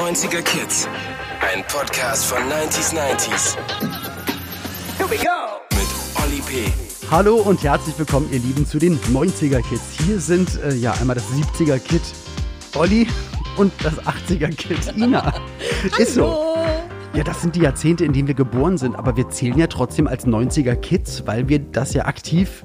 90er Kids. Ein Podcast von 90s 90s. Here we go! Mit Olli P. Hallo und herzlich willkommen, ihr Lieben, zu den 90er Kids. Hier sind äh, ja einmal das 70er Kid Olli und das 80er Kid Ina. Ist so. Ja, das sind die Jahrzehnte, in denen wir geboren sind, aber wir zählen ja trotzdem als 90er Kids, weil wir das ja aktiv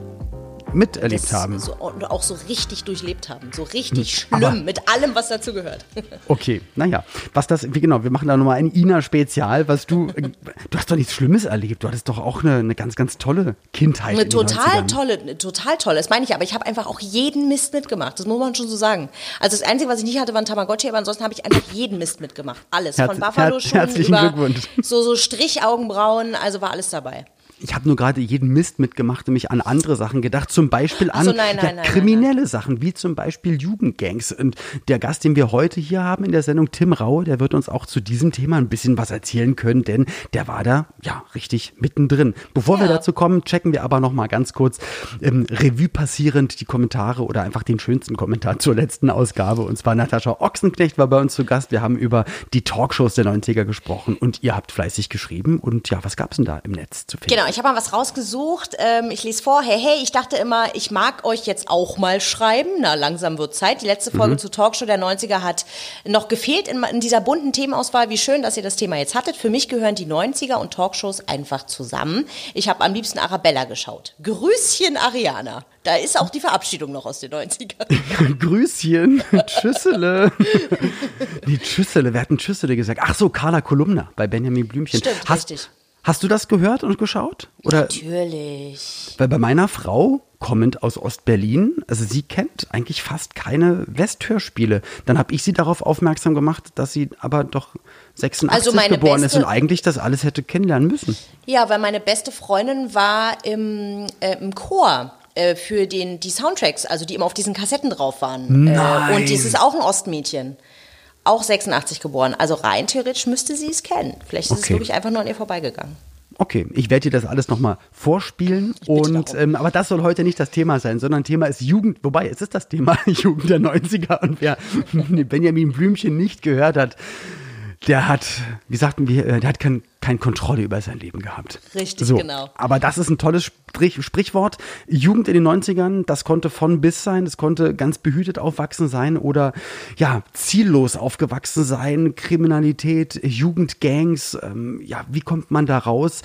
miterlebt haben. So, und auch so richtig durchlebt haben. So richtig Hm, aber- schlimm, mit allem, was dazu gehört. Okay, naja, was das, wie genau, wir machen da nochmal ein Ina-Spezial, was du, äh, du hast doch nichts Schlimmes erlebt, du hattest doch auch eine, eine ganz, ganz tolle Kindheit. Eine total 90ern. tolle, eine total tolle, das meine ich, aber ich habe einfach auch jeden Mist mitgemacht, das muss man schon so sagen. Also das Einzige, was ich nicht hatte, war ein Tamagotchi, aber ansonsten habe ich einfach jeden Mist mitgemacht. Alles, Herz- von Buffalo-Schuhen herzlichen über Glückwunsch. so, so Strichaugenbrauen, also war alles dabei. Ich habe nur gerade jeden Mist mitgemacht und mich an andere Sachen gedacht, zum Beispiel an so, nein, nein, ja, nein, kriminelle Sachen, wie zum Beispiel Jugendgangs. Und der Gast, den wir heute hier haben in der Sendung, Tim Raue, der wird uns auch zu diesem Thema ein bisschen was erzählen können, denn der war da ja richtig mittendrin. Bevor wir Ja. dazu kommen, checken wir aber noch mal ganz kurz ähm, Revue passierend die Kommentare oder einfach den schönsten Kommentar zur letzten Ausgabe. Und zwar Natascha Ochsenknecht war bei uns zu Gast. Wir haben über die Talkshows der 90er gesprochen und ihr habt fleißig geschrieben. Und ja, was gab's denn da im Netz zu finden? Genau, ich habe mal was rausgesucht. Ähm, ich lese vor. Hey, hey, ich dachte immer, ich mag euch jetzt auch mal schreiben. Na, langsam wird Zeit. Die letzte Folge zur Talkshow der 90er hat noch gefehlt in, in dieser bunten Themenauswahl. Wie schön, dass ihr das Thema jetzt hattet. Für mich gehören die 90er und Talkshows einfach zusammen. Ich habe am liebsten Arabella geschaut. Grüßchen, Ariana. Da ist auch die Verabschiedung noch aus den 90ern. Grüßchen, Tschüssele. nee, Tschüssele, wer hat denn Tschüssele gesagt? Ach so, Carla Kolumna bei Benjamin Blümchen. Stimmt, hast, richtig. Hast du das gehört und geschaut? Oder, Natürlich. weil bei meiner Frau, kommend aus Ostberlin, also sie kennt eigentlich fast keine Westhörspiele. Dann habe ich sie darauf aufmerksam gemacht, dass sie aber doch 86 Also meine geboren ist beste- und eigentlich das alles hätte kennenlernen müssen. Ja, weil meine beste Freundin war im, äh, im Chor äh, für den, die Soundtracks, also die immer auf diesen Kassetten drauf waren. Nein. Äh, und das ist auch ein Ostmädchen. Auch 86 geboren. Also rein theoretisch müsste sie es kennen. Vielleicht ist es Okay. wirklich einfach nur an ihr vorbeigegangen. Okay, ich werde dir das alles nochmal vorspielen. Und ähm, aber das soll heute nicht das Thema sein, sondern Thema ist Jugend. Wobei, es ist das Thema Jugend der 90er. Und wer Benjamin Blümchen nicht gehört hat, der hat, wie sagten wir, äh, der hat kein, keine Kontrolle über sein Leben gehabt. Richtig, so, genau. Aber das ist ein tolles Sprich, Sprichwort. Jugend in den 90ern, das konnte von bis sein, das konnte ganz behütet aufwachsen sein oder ja, ziellos aufgewachsen sein, Kriminalität, Jugendgangs, ähm, ja, wie kommt man da raus?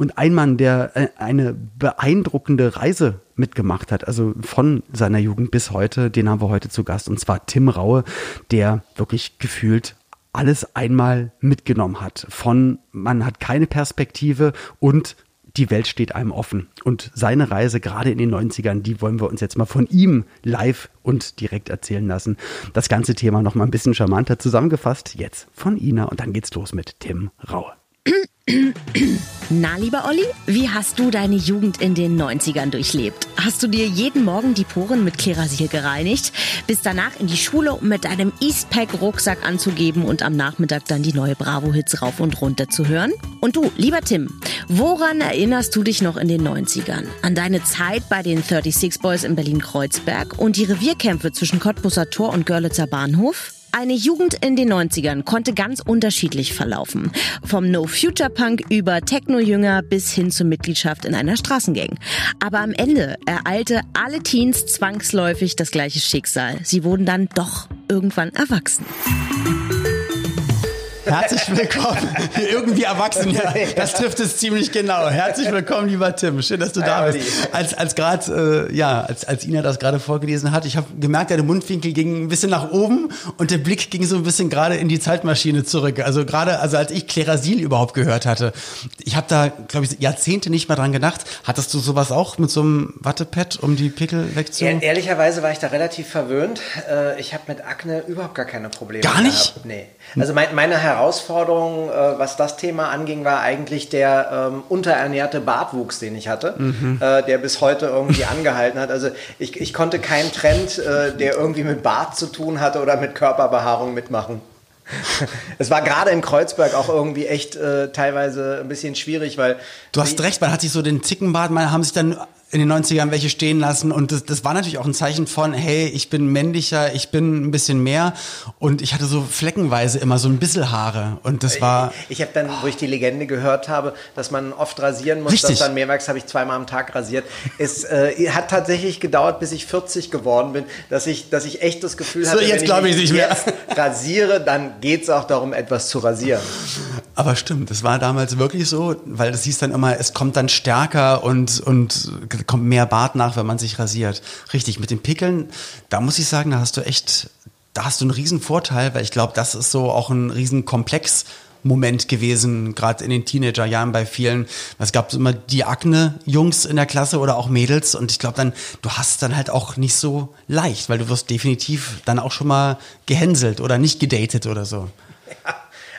Und ein Mann, der äh, eine beeindruckende Reise mitgemacht hat, also von seiner Jugend bis heute, den haben wir heute zu Gast, und zwar Tim Raue, der wirklich gefühlt alles einmal mitgenommen hat. Von man hat keine Perspektive und die Welt steht einem offen. Und seine Reise gerade in den 90ern, die wollen wir uns jetzt mal von ihm live und direkt erzählen lassen. Das ganze Thema noch mal ein bisschen charmanter zusammengefasst. Jetzt von Ina und dann geht's los mit Tim Raue. Na, lieber Olli, wie hast du deine Jugend in den 90ern durchlebt? Hast du dir jeden Morgen die Poren mit Klerasil gereinigt, bist danach in die Schule, um mit deinem Eastpack-Rucksack anzugeben und am Nachmittag dann die neue Bravo-Hits rauf und runter zu hören? Und du, lieber Tim, woran erinnerst du dich noch in den 90ern? An deine Zeit bei den 36 Boys in Berlin-Kreuzberg und die Revierkämpfe zwischen Cottbusser Tor und Görlitzer Bahnhof? Eine Jugend in den 90ern konnte ganz unterschiedlich verlaufen. Vom No-Future-Punk über Techno-Jünger bis hin zur Mitgliedschaft in einer Straßengang. Aber am Ende ereilte alle Teens zwangsläufig das gleiche Schicksal. Sie wurden dann doch irgendwann erwachsen. Herzlich willkommen. Irgendwie erwachsen, ja, das trifft es ziemlich genau. Herzlich willkommen, lieber Tim. Schön, dass du da bist. Als, als gerade, äh, ja, als, als Ina das gerade vorgelesen hat, ich habe gemerkt, deine Mundwinkel gingen ein bisschen nach oben und der Blick ging so ein bisschen gerade in die Zeitmaschine zurück. Also gerade, also als ich Klerasil überhaupt gehört hatte, ich habe da, glaube ich, Jahrzehnte nicht mehr dran gedacht. Hattest du sowas auch mit so einem Wattepad, um die Pickel wegzu... Ehr- Ehrlicherweise war ich da relativ verwöhnt. Äh, Ich habe mit Akne überhaupt gar keine Probleme. Gar nicht? Gehabt. Nee. Also mein, meine Herausforderung, äh, was das Thema anging, war eigentlich der ähm, unterernährte Bartwuchs, den ich hatte, Mhm. äh, der bis heute irgendwie angehalten hat. Also ich, ich konnte keinen Trend, äh, der irgendwie mit Bart zu tun hatte oder mit Körperbehaarung mitmachen. Es war gerade in Kreuzberg auch irgendwie echt äh, teilweise ein bisschen schwierig, weil Du hast recht, man hat sich so den Zickenbart, man haben sich dann in den 90ern welche stehen lassen und das, das war natürlich auch ein Zeichen von, hey, ich bin männlicher, ich bin ein bisschen mehr und ich hatte so fleckenweise immer so ein bisschen Haare und das war... Ich, ich habe dann, wo ich die Legende gehört habe, dass man oft rasieren muss, Richtig. dass dann mehrmals habe ich zweimal am Tag rasiert. Es äh, hat tatsächlich gedauert, bis ich 40 geworden bin, dass ich, dass ich echt das Gefühl So, hatte, jetzt wenn glaub ich nicht mehr. jetzt rasiere, dann geht es auch darum, etwas zu rasieren. Aber stimmt, das war damals wirklich so, weil das hieß dann immer, es kommt dann stärker und, und kommt mehr Bart nach, wenn man sich rasiert. Richtig, mit den Pickeln, da muss ich sagen, da hast du echt, da hast du einen riesen Vorteil, weil ich glaube, das ist so auch ein riesen Komplex. Moment gewesen, gerade in den Teenagerjahren bei vielen. Es gab immer die Akne-Jungs in der Klasse oder auch Mädels und ich glaube dann, du hast dann halt auch nicht so leicht, weil du wirst definitiv dann auch schon mal gehänselt oder nicht gedatet oder so.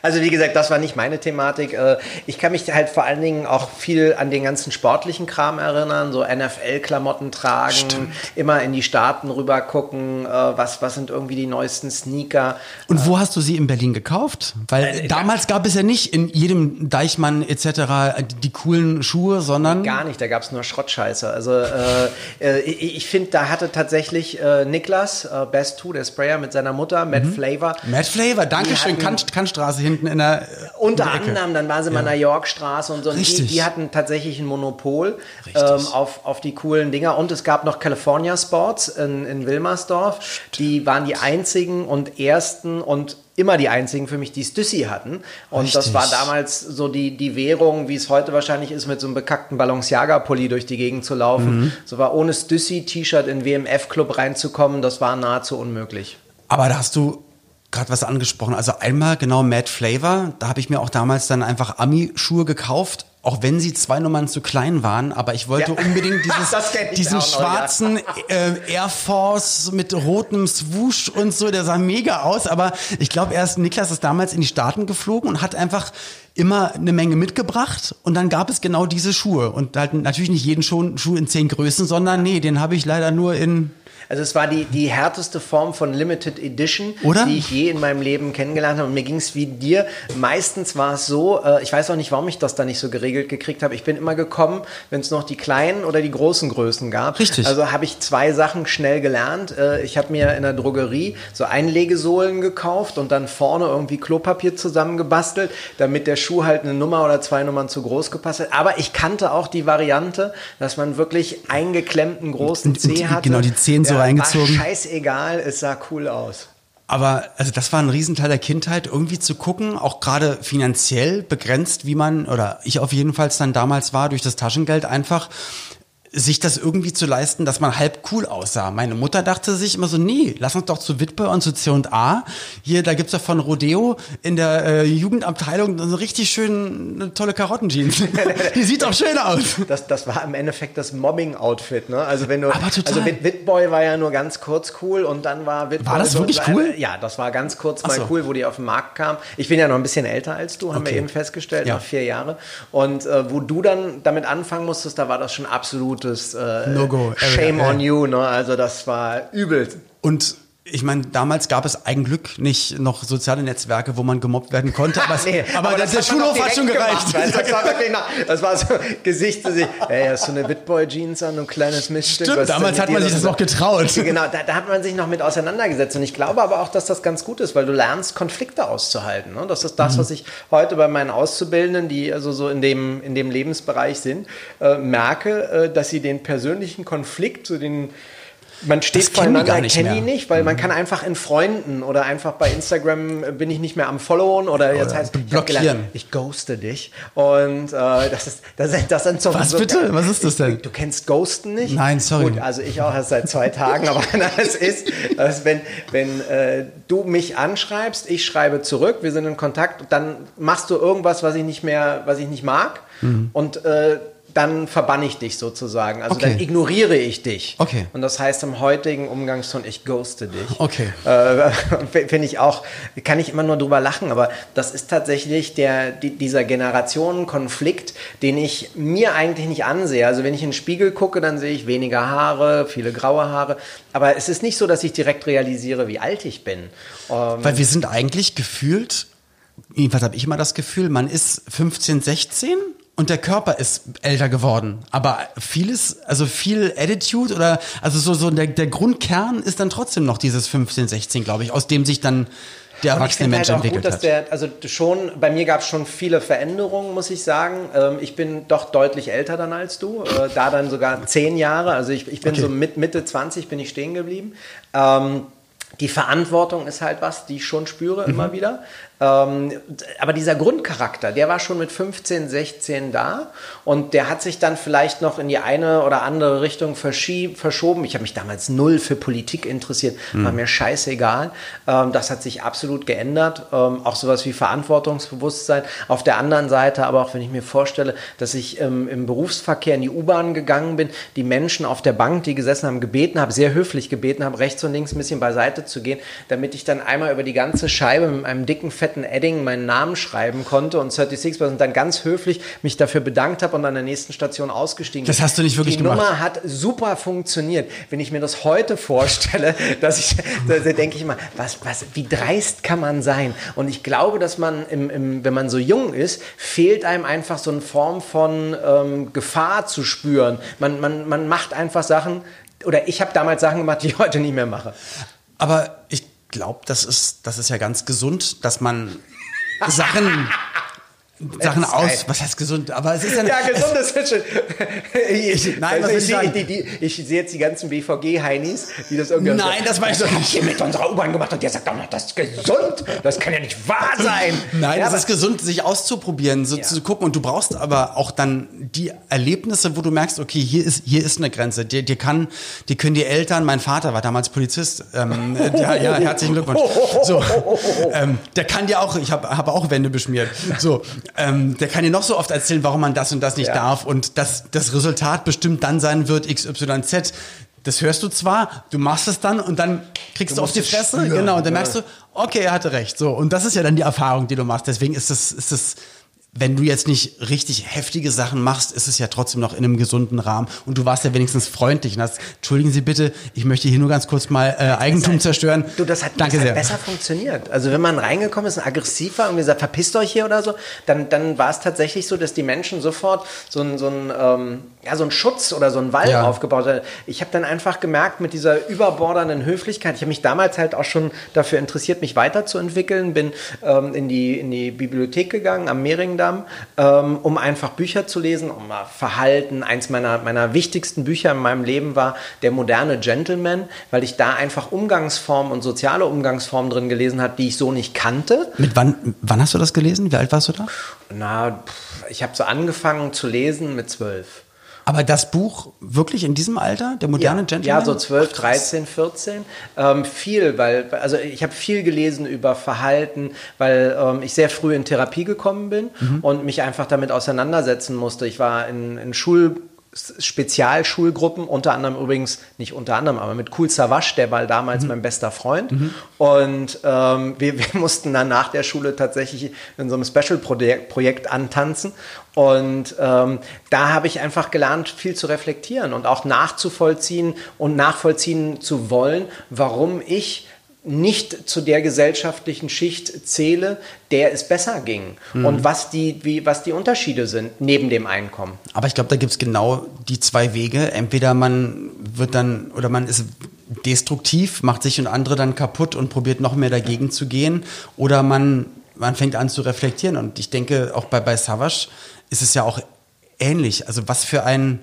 Also wie gesagt, das war nicht meine Thematik. Äh, Ich kann mich halt vor allen Dingen auch viel an den ganzen sportlichen Kram erinnern, so NFL-Klamotten tragen, immer in die Staaten rüber gucken, äh, was, was sind irgendwie die neuesten Sneaker. Und wo hast du sie in Berlin gekauft? Weil damals gab es ja nicht in jedem Deichmann etc. die, coolen Schuhe, sondern Gar nicht, da gab es nur Schrottscheiße. Also äh, äh, ich, finde, da hatte tatsächlich äh, Niklas, äh, Best 2, der Sprayer mit seiner Mutter, Matt Flavor, Matt Flavor, Dankeschön, hatten- Kann, Kannstraße hinten in der Unter in der anderem, dann waren sie mal in der Yorkstraße und so. Und die, Richtig. die hatten tatsächlich ein Monopol ähm, auf, auf die coolen Dinger. Und es gab noch California Sports in, in Wilmersdorf. Die waren die einzigen und ersten und immer die einzigen für mich, die Stüssi hatten. Und das Richtig. war damals so die, die Währung, wie es heute wahrscheinlich ist, mit so einem bekackten Balenciaga-Pulli durch die Gegend zu laufen. Mhm. So war ohne Stüssi-T-Shirt in WMF-Club reinzukommen, das war nahezu unmöglich. Aber da hast du gerade was angesprochen. Also einmal genau Mad Flavor, da habe ich mir auch damals dann einfach Ami-Schuhe gekauft. Auch wenn sie zwei Nummern zu klein waren, aber ich wollte Ja. unbedingt dieses, diesen noch, ja. schwarzen äh, Air Force mit rotem Swoosh und so, der sah mega aus. Aber ich glaube, erst Niklas ist damals in die Staaten geflogen und hat einfach immer eine Menge mitgebracht und dann gab es genau diese Schuhe. Und halt natürlich nicht jeden Schuh, Schuh in zehn Größen, sondern nee, den habe ich leider nur in Also es war die, die härteste Form von Limited Edition, Oder? die ich je in meinem Leben kennengelernt habe. Und mir ging es wie dir. Meistens war es so, äh, ich weiß auch nicht, warum ich das da nicht so geregelt gekriegt habe. Ich bin immer gekommen, wenn es noch die kleinen oder die großen Größen gab. Richtig. Also habe ich zwei Sachen schnell gelernt. Äh, ich habe mir in der Drogerie so Einlegesohlen gekauft und dann vorne irgendwie Klopapier zusammengebastelt, damit der Schuh halt eine Nummer oder zwei Nummern zu groß gepasst hat. Aber ich kannte auch die Variante, dass man wirklich eingeklemmten großen Zeh hatte. genau, die Zehen so reingezogen. War scheißegal, es sah cool aus. Aber also das war ein Riesenteil der Kindheit, irgendwie zu gucken, auch gerade finanziell begrenzt, wie man, oder ich auf jeden Fall dann damals war, durch das Taschengeld einfach sich das irgendwie zu leisten, dass man halb cool aussah. Meine Mutter dachte sich immer so, nee, lass uns doch zu Witwe und zu C&A. Hier, da gibt's doch von Rodeo in der äh, Jugendabteilung so richtig schön eine tolle Karottenjeans. Die sieht doch schön aus. Das, das war im Endeffekt das Mobbing-Outfit, ne? Also wenn du, Aber total. also Wit Witboy war ja nur ganz kurz cool und dann war Witboy. War das so- wirklich cool? Ja, das war ganz kurz mal so. cool, wo die auf den Markt kam. Ich bin ja noch ein bisschen älter als du, haben Okay. wir eben festgestellt, Ja. noch vier Jahre. Und äh, wo du dann damit anfangen musstest, da war das schon absolutes äh, No-go. Shame on you, ne? Also das war übel. Und ich meine, damals gab es ein Glück nicht noch soziale Netzwerke, wo man gemobbt werden konnte. Aber, Nee, aber, der, das der Schulhof hat schon gereicht. Gemacht, das, war wirklich noch, das war so Gesicht zu sich. Ey, hast du eine Witboy-Jeans an, ein kleines Miststück? Stimmt, damals hat man sich das noch getraut. Genau, da, da hat man sich noch mit auseinandergesetzt. Und ich glaube aber auch, dass das ganz gut ist, weil du lernst, Konflikte auszuhalten. Ne? Das ist das, was ich heute bei meinen Auszubildenden, die also so in dem, in dem Lebensbereich sind, äh, merke, äh, dass sie den persönlichen Konflikt, so den man steht Das kennen die nicht kennen die. Mhm. nicht, weil man kann einfach in Freunden oder einfach bei Instagram äh, bin ich nicht mehr am Followen oder jetzt Oder heißt ich blockieren. gelernt, ich ghoste dich und äh, das ist das, das sind so Was so, bitte? Was ist das denn? Du kennst Ghosten nicht? Nein, sorry. Gut, also ich auch erst seit zwei Tagen, aber das ist, dass wenn, wenn äh, du mich anschreibst, ich schreibe zurück, wir sind in Kontakt, dann machst du irgendwas, was ich nicht mehr, was ich nicht mag und äh, dann verbanne ich dich sozusagen. Also Okay. dann ignoriere ich dich. Okay. Und das heißt im heutigen Umgangston, ich ghoste dich. Okay. Äh, Finde ich auch, kann ich immer nur drüber lachen, aber das ist tatsächlich der, die, dieser Generationenkonflikt, den ich mir eigentlich nicht ansehe. Also wenn ich in den Spiegel gucke, dann sehe ich weniger Haare, viele graue Haare. Aber es ist nicht so, dass ich direkt realisiere, wie alt ich bin. Ähm, Weil wir sind eigentlich gefühlt, jedenfalls habe ich immer das Gefühl, man ist 15, 16 und der Körper ist älter geworden. Aber vieles, also viel Attitude oder, also so, so der, der Grundkern ist dann trotzdem noch dieses 15, 16, glaube ich, aus dem sich dann der erwachsene Mensch halt entwickelt gut, hat. Der, also schon, bei mir gab es schon viele Veränderungen, muss ich sagen. Ähm, ich bin doch deutlich älter dann als du, äh, da dann sogar zehn Jahre. Also ich, ich bin okay. so mit Mitte 20 bin ich stehen geblieben. Ähm, die Verantwortung ist halt was, die ich schon spüre mhm. immer wieder. Ähm, aber dieser Grundcharakter, der war schon mit 15, 16 da und der hat sich dann vielleicht noch in die eine oder andere Richtung verschoben. Ich habe mich damals null für Politik interessiert, war mir scheißegal. Ähm, das hat sich absolut geändert. Ähm, auch sowas wie Verantwortungsbewusstsein. Auf der anderen Seite, aber auch wenn ich mir vorstelle, dass ich im Berufsverkehr in die U-Bahn gegangen bin, die Menschen auf der Bank, die gesessen haben, gebeten habe, sehr höflich gebeten habe, rechts und links ein bisschen beiseite zu gehen, damit ich dann einmal über die ganze Scheibe mit einem dicken, fetten fetten Edding meinen Namen schreiben konnte und 36 und dann ganz höflich mich dafür bedankt habe und an der nächsten Station ausgestiegen bin. Das hast du nicht wirklich Die gemacht. Die Nummer hat super funktioniert. Wenn ich mir das heute vorstelle, dass ich, da, da denke ich immer, was, was, wie dreist kann man sein? Und ich glaube, dass man, im, im, wenn man so jung ist, fehlt einem einfach so eine Form von ähm, Gefahr zu spüren. Man, man, man macht einfach Sachen, oder ich habe damals Sachen gemacht, die ich heute nicht mehr mache. Aber ich glaube, das ist, das ist ja ganz gesund, dass man Sachen Sachen aus, was heißt gesund? Aber es ist ja, ja gesund ist ja schon. Ich, nein, also ich, sehe, die, die, ich sehe jetzt die ganzen BVG-Heinis, die das irgendwie. Nein, das war ich doch nicht. hier mit unserer U-Bahn gemacht und der sagt auch noch, das ist gesund. Das kann ja nicht wahr sein. Nein, ja, das ist gesund, sich auszuprobieren, so ja. zu gucken. Und du brauchst aber auch dann die Erlebnisse, wo du merkst, okay, hier ist, hier ist eine Grenze. Dir, dir kann, die können die Eltern, mein Vater war damals Polizist, ähm, ja, ja, herzlichen Glückwunsch. So, ähm, der kann dir auch, ich habe hab auch Wände beschmiert. So, ähm, der kann dir noch so oft erzählen, warum man das und das nicht ja. darf und dass das Resultat bestimmt dann sein wird, XYZ. Das hörst du zwar, du machst es dann und dann kriegst du, du auf die Fresse, spüren, genau, und dann merkst du, okay, er hatte recht, so. Und das ist ja dann die Erfahrung, die du machst. Deswegen ist das, ist das wenn du jetzt nicht richtig heftige Sachen machst, ist es ja trotzdem noch in einem gesunden Rahmen. Und du warst ja wenigstens freundlich und hast, entschuldigen Sie bitte, ich möchte hier nur ganz kurz mal äh, Eigentum hat, zerstören. Du, das hat, Danke das sehr. besser funktioniert. Also wenn man reingekommen ist und aggressiv war und gesagt, verpisst euch hier oder so, dann, dann war es tatsächlich so, dass die Menschen sofort so ein, so ein, ähm, ja, so ein Schutz oder so ein Wall ja. aufgebaut haben. Ich habe dann einfach gemerkt, mit dieser überbordernden Höflichkeit, ich habe mich damals halt auch schon dafür interessiert, mich weiterzuentwickeln, bin ähm, in, die, in die Bibliothek gegangen am Mehringdamm Amsterdam, ähm, um einfach Bücher zu lesen, um mal Verhalten. Eins meiner, meiner wichtigsten Bücher in meinem Leben war Der moderne Gentleman, weil ich da einfach Umgangsformen und soziale Umgangsformen drin gelesen habe, die ich so nicht kannte. Mit wann, wann hast du das gelesen? Wie alt warst du da? Na, ich habe so angefangen zu lesen mit zwölf. Aber das Buch wirklich in diesem Alter, der moderne ja, Gentleman? Ja, so 12, 13, 14. Ähm, viel, weil, also ich habe viel gelesen über Verhalten, weil ähm, ich sehr früh in Therapie gekommen bin mhm. und mich einfach damit auseinandersetzen musste. Ich war in, in Schul Spezialschulgruppen, unter anderem übrigens, nicht unter anderem, aber mit Cool Savage, der war damals mhm. mein bester Freund. Mhm. Und ähm, wir, wir, mussten dann nach der Schule tatsächlich in so einem Special-Projekt antanzen. Und ähm, da habe ich einfach gelernt, viel zu reflektieren und auch nachzuvollziehen und nachvollziehen zu wollen, warum ich nicht zu der gesellschaftlichen Schicht zähle, der es besser ging mhm. und was die, wie, was die Unterschiede sind neben dem Einkommen. Aber ich glaube, da gibt es genau die zwei Wege. Entweder man wird dann oder man ist destruktiv, macht sich und andere dann kaputt und probiert noch mehr dagegen zu gehen, oder man, man fängt an zu reflektieren. Und ich denke, auch bei, bei Savage ist es ja auch ähnlich. Also was für ein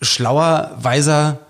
schlauer, weiser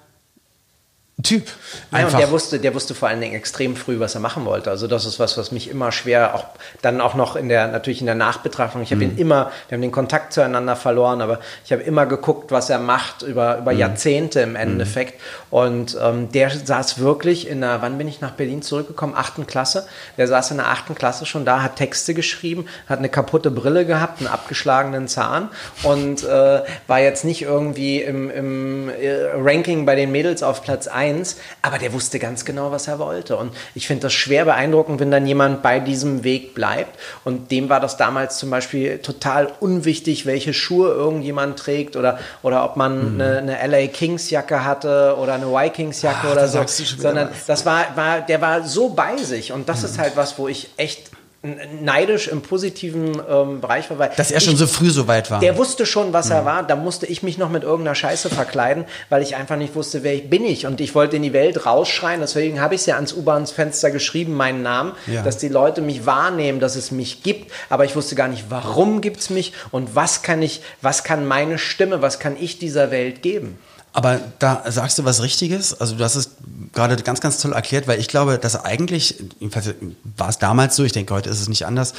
Typ. Ja, und der wusste, der wusste vor allen Dingen extrem früh, was er machen wollte. Also das ist was, was mich immer schwer, auch dann auch noch in der, natürlich in der Nachbetrachtung. Ich habe mhm. ihn immer, wir haben den Kontakt zueinander verloren, aber ich habe immer geguckt, was er macht über, über mhm. Jahrzehnte im Endeffekt. Mhm. Und ähm, der saß wirklich in der, wann bin ich nach Berlin zurückgekommen? Achten Klasse. Der saß in der achten Klasse schon da, hat Texte geschrieben, hat eine kaputte Brille gehabt, einen abgeschlagenen Zahn und äh, war jetzt nicht irgendwie im, im äh, Ranking bei den Mädels auf Platz 1 eins, aber der wusste ganz genau, was er wollte. Und ich finde das schwer beeindruckend, wenn dann jemand bei diesem Weg bleibt. Und dem war das damals zum Beispiel total unwichtig, welche Schuhe irgendjemand trägt oder, oder ob man mhm. eine, eine LA Kings Jacke hatte oder eine Vikings Jacke Ach, oder so. Sondern das war, war, der war so bei sich. Und das mhm. ist halt was, wo ich echt neidisch im positiven ähm, Bereich war. Weil Dass er schon ich, so früh so weit war. Der wusste schon, was Mhm. er war. Da musste ich mich noch mit irgendeiner Scheiße verkleiden, weil ich einfach nicht wusste, wer ich bin ich. Und ich wollte in die Welt rausschreien. Deswegen habe ich es ja ans U-Bahn-Fenster geschrieben, meinen Namen, Ja. dass die Leute mich wahrnehmen, dass es mich gibt. Aber ich wusste gar nicht, warum gibt es mich und was kann ich, was kann meine Stimme, was kann ich dieser Welt geben. Aber da sagst du was Richtiges. Also du hast es gerade ganz, ganz toll erklärt, weil ich glaube, dass eigentlich, jedenfalls war es damals so, ich denke, heute ist es nicht anders,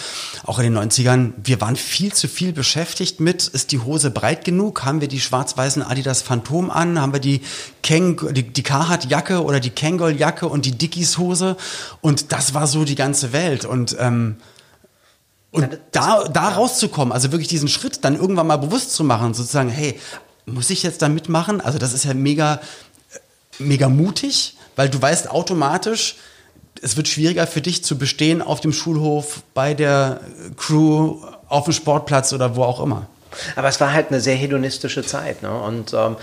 auch in den 90ern, wir waren viel zu viel beschäftigt mit, ist die Hose breit genug? Haben wir die schwarz-weißen Adidas Phantom an? Haben wir die Kang, die, die Carhartt-Jacke oder die Kangol-Jacke und die Dickies-Hose? Und das war so die ganze Welt. Und ähm, und da, da rauszukommen, also wirklich diesen Schritt dann irgendwann mal bewusst zu machen, sozusagen, hey, muss ich jetzt da mitmachen? Also das ist ja mega, mega mutig, weil du weißt automatisch, es wird schwieriger für dich zu bestehen auf dem Schulhof, bei der Crew, auf dem Sportplatz oder wo auch immer. Aber es war halt eine sehr hedonistische Zeit. Ne? Und ähm,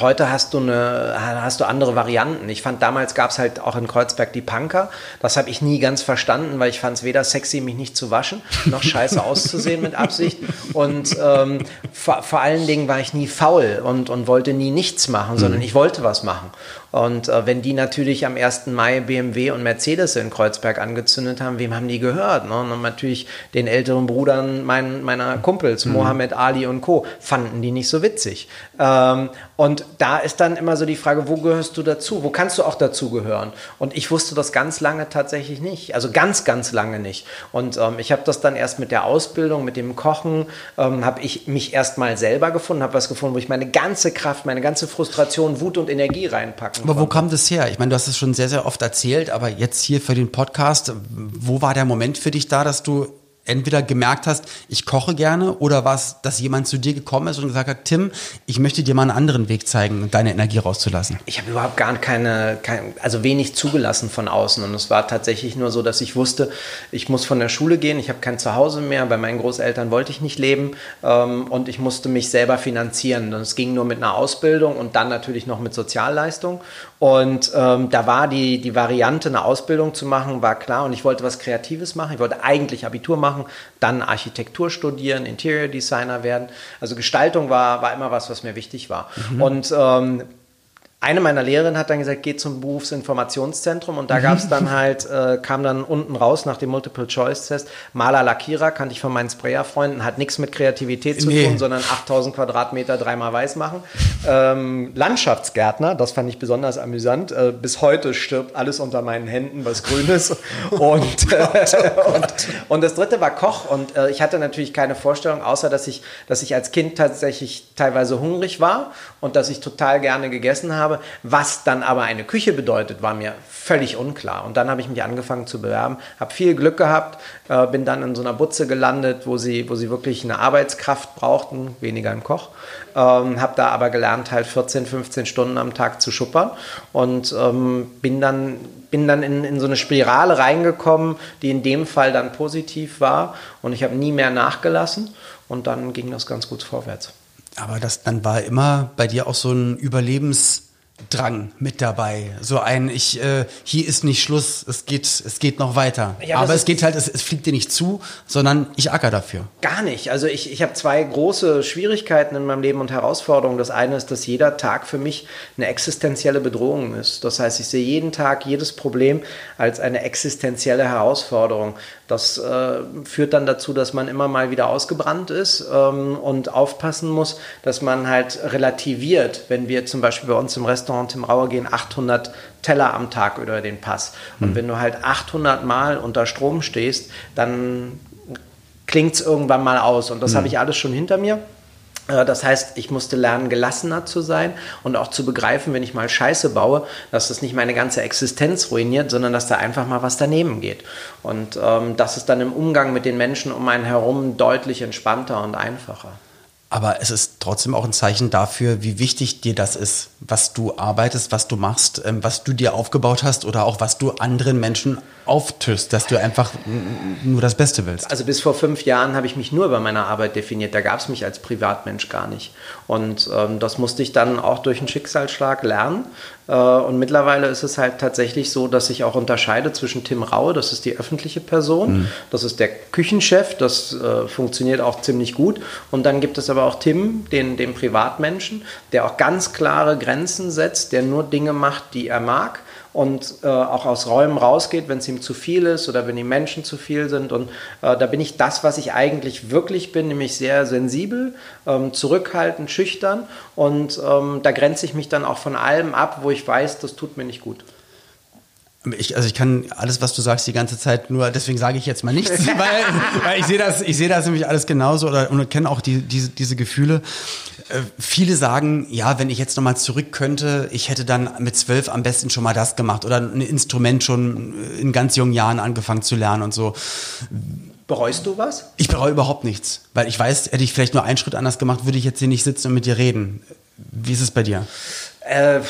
heute hast du, eine, hast du andere Varianten. Ich fand, damals gab es halt auch in Kreuzberg die Punker. Das habe ich nie ganz verstanden, weil ich fand es weder sexy, mich nicht zu waschen, noch scheiße auszusehen mit Absicht. Und ähm, vor, vor allen Dingen war ich nie faul und, und wollte nie nichts machen, sondern ich wollte was machen. Und äh, wenn die natürlich am 1. Mai BMW und Mercedes in Kreuzberg angezündet haben, wem haben die gehört? Ne? Und natürlich den älteren Brudern mein, meiner Kumpels, Mohammed Ali und Co., fanden die nicht so witzig. Ähm, und da ist dann immer so die Frage, wo gehörst du dazu? Wo kannst du auch dazugehören? Und ich wusste das ganz lange tatsächlich nicht. Also ganz, ganz lange nicht. Und ähm, ich habe das dann erst mit der Ausbildung, mit dem Kochen, ähm, habe ich mich erst mal selber gefunden, habe was gefunden, wo ich meine ganze Kraft, meine ganze Frustration, Wut und Energie reinpacken Aber wo kam das her? Ich meine, du hast es schon sehr, sehr oft erzählt, aber jetzt hier für den Podcast, wo war der Moment für dich da, dass du entweder gemerkt hast, ich koche gerne oder war es, dass jemand zu dir gekommen ist und gesagt hat, Tim, ich möchte dir mal einen anderen Weg zeigen, deine Energie rauszulassen? Ich habe überhaupt gar keine, kein, also wenig zugelassen von außen. Und es war tatsächlich nur so, dass ich wusste, ich muss von der Schule gehen, ich habe kein Zuhause mehr, bei meinen Großeltern wollte ich nicht leben ähm, und ich musste mich selber finanzieren. Und es ging nur mit einer Ausbildung und dann natürlich noch mit Sozialleistung. Und ähm, da war die, die Variante, eine Ausbildung zu machen, war klar. Und ich wollte was Kreatives machen. Ich wollte eigentlich Abitur machen, dann Architektur studieren, Interior Designer werden. Also Gestaltung war, war immer was, was mir wichtig war. Und ähm, eine meiner Lehrerinnen hat dann gesagt, geh zum Berufsinformationszentrum und da gab es dann halt, äh, kam dann unten raus nach dem Multiple-Choice-Test, Maler, Lackierer, kannte ich von meinen Sprayer-Freunden, hat nichts mit Kreativität zu Nee. tun, sondern 8000 Quadratmeter dreimal weiß machen. Ähm, Landschaftsgärtner, das fand ich besonders amüsant. Äh, bis heute stirbt alles unter meinen Händen, was grün ist. Und, äh, und, und das dritte war Koch und äh, ich hatte natürlich keine Vorstellung, außer dass ich, dass ich als Kind tatsächlich teilweise hungrig war und dass ich total gerne gegessen habe. Was dann aber eine Küche bedeutet, war mir völlig unklar. Und dann habe ich mich angefangen zu bewerben, habe viel Glück gehabt, äh, bin dann in so einer Butze gelandet, wo sie, wo sie wirklich eine Arbeitskraft brauchten, weniger ein Koch. Ähm, habe da aber gelernt, halt 14, 15 Stunden am Tag zu schuppern und ähm, bin dann, bin dann in, in so eine Spirale reingekommen, die in dem Fall dann positiv war und ich habe nie mehr nachgelassen und dann ging das ganz gut vorwärts. Aber das, dann war immer bei dir auch so ein Überlebensdrang mit dabei. So ein, ich, äh, hier ist nicht Schluss, es geht, es geht noch weiter. Ja, Aber es geht halt, es, es fliegt dir nicht zu, sondern ich acker dafür. Gar nicht. Also ich, ich habe zwei große Schwierigkeiten in meinem Leben und Herausforderungen. Das eine ist, dass jeder Tag für mich eine existenzielle Bedrohung ist. Das heißt, ich sehe jeden Tag jedes Problem als eine existenzielle Herausforderung. Das äh, führt dann dazu, dass man immer mal wieder ausgebrannt ist ähm, und aufpassen muss, dass man halt relativiert, wenn wir zum Beispiel bei uns im Restaurant im Rauer gehen, 800 Teller am Tag über den Pass. Und wenn du halt 800 Mal unter Strom stehst, dann klingt es irgendwann mal aus. Und das habe ich alles schon hinter mir. Äh, Das heißt, ich musste lernen, gelassener zu sein und auch zu begreifen, wenn ich mal Scheiße baue, dass das nicht meine ganze Existenz ruiniert, sondern dass da einfach mal was daneben geht. Und ähm, das ist dann im Umgang mit den Menschen um einen herum deutlich entspannter und einfacher. Aber es ist trotzdem auch ein Zeichen dafür, wie wichtig dir das ist, was du arbeitest, was du machst, ähm, was du dir aufgebaut hast oder auch was du anderen Menschen auftischst, dass du einfach nur das Beste willst. Also bis vor fünf Jahren habe ich mich nur über meine Arbeit definiert. Da gab es mich als Privatmensch gar nicht. Und ähm, das musste ich dann auch durch einen Schicksalsschlag lernen. Äh, und mittlerweile ist es halt tatsächlich so, dass ich auch unterscheide zwischen Tim Raue, das ist die öffentliche Person, mhm. das ist der Küchenchef, das äh, funktioniert auch ziemlich gut. Und dann gibt es aber auch Tim, den, den Privatmenschen, der auch ganz klare Grenzen setzt, der nur Dinge macht, die er mag und äh, auch aus Räumen rausgeht, wenn es ihm zu viel ist oder wenn die Menschen zu viel sind. Und äh, da bin ich das, was ich eigentlich wirklich bin, nämlich sehr sensibel, ähm, zurückhaltend, schüchtern. Und ähm, da grenze ich mich dann auch von allem ab, wo ich weiß, das tut mir nicht gut. Ich, also ich kann alles, was du sagst, die ganze Zeit nur, deswegen sage ich jetzt mal nichts, weil, weil ich sehe das, ich das nämlich alles genauso oder und kenne auch die, diese, diese Gefühle. Äh, viele sagen, ja, wenn ich jetzt nochmal zurück könnte, ich hätte dann mit zwölf am besten schon mal das gemacht oder ein Instrument schon in ganz jungen Jahren angefangen zu lernen und so. Bereust du was? Ich bereue überhaupt nichts, weil ich weiß, hätte ich vielleicht nur einen Schritt anders gemacht, würde ich jetzt hier nicht sitzen und mit dir reden. Wie ist es bei dir? Äh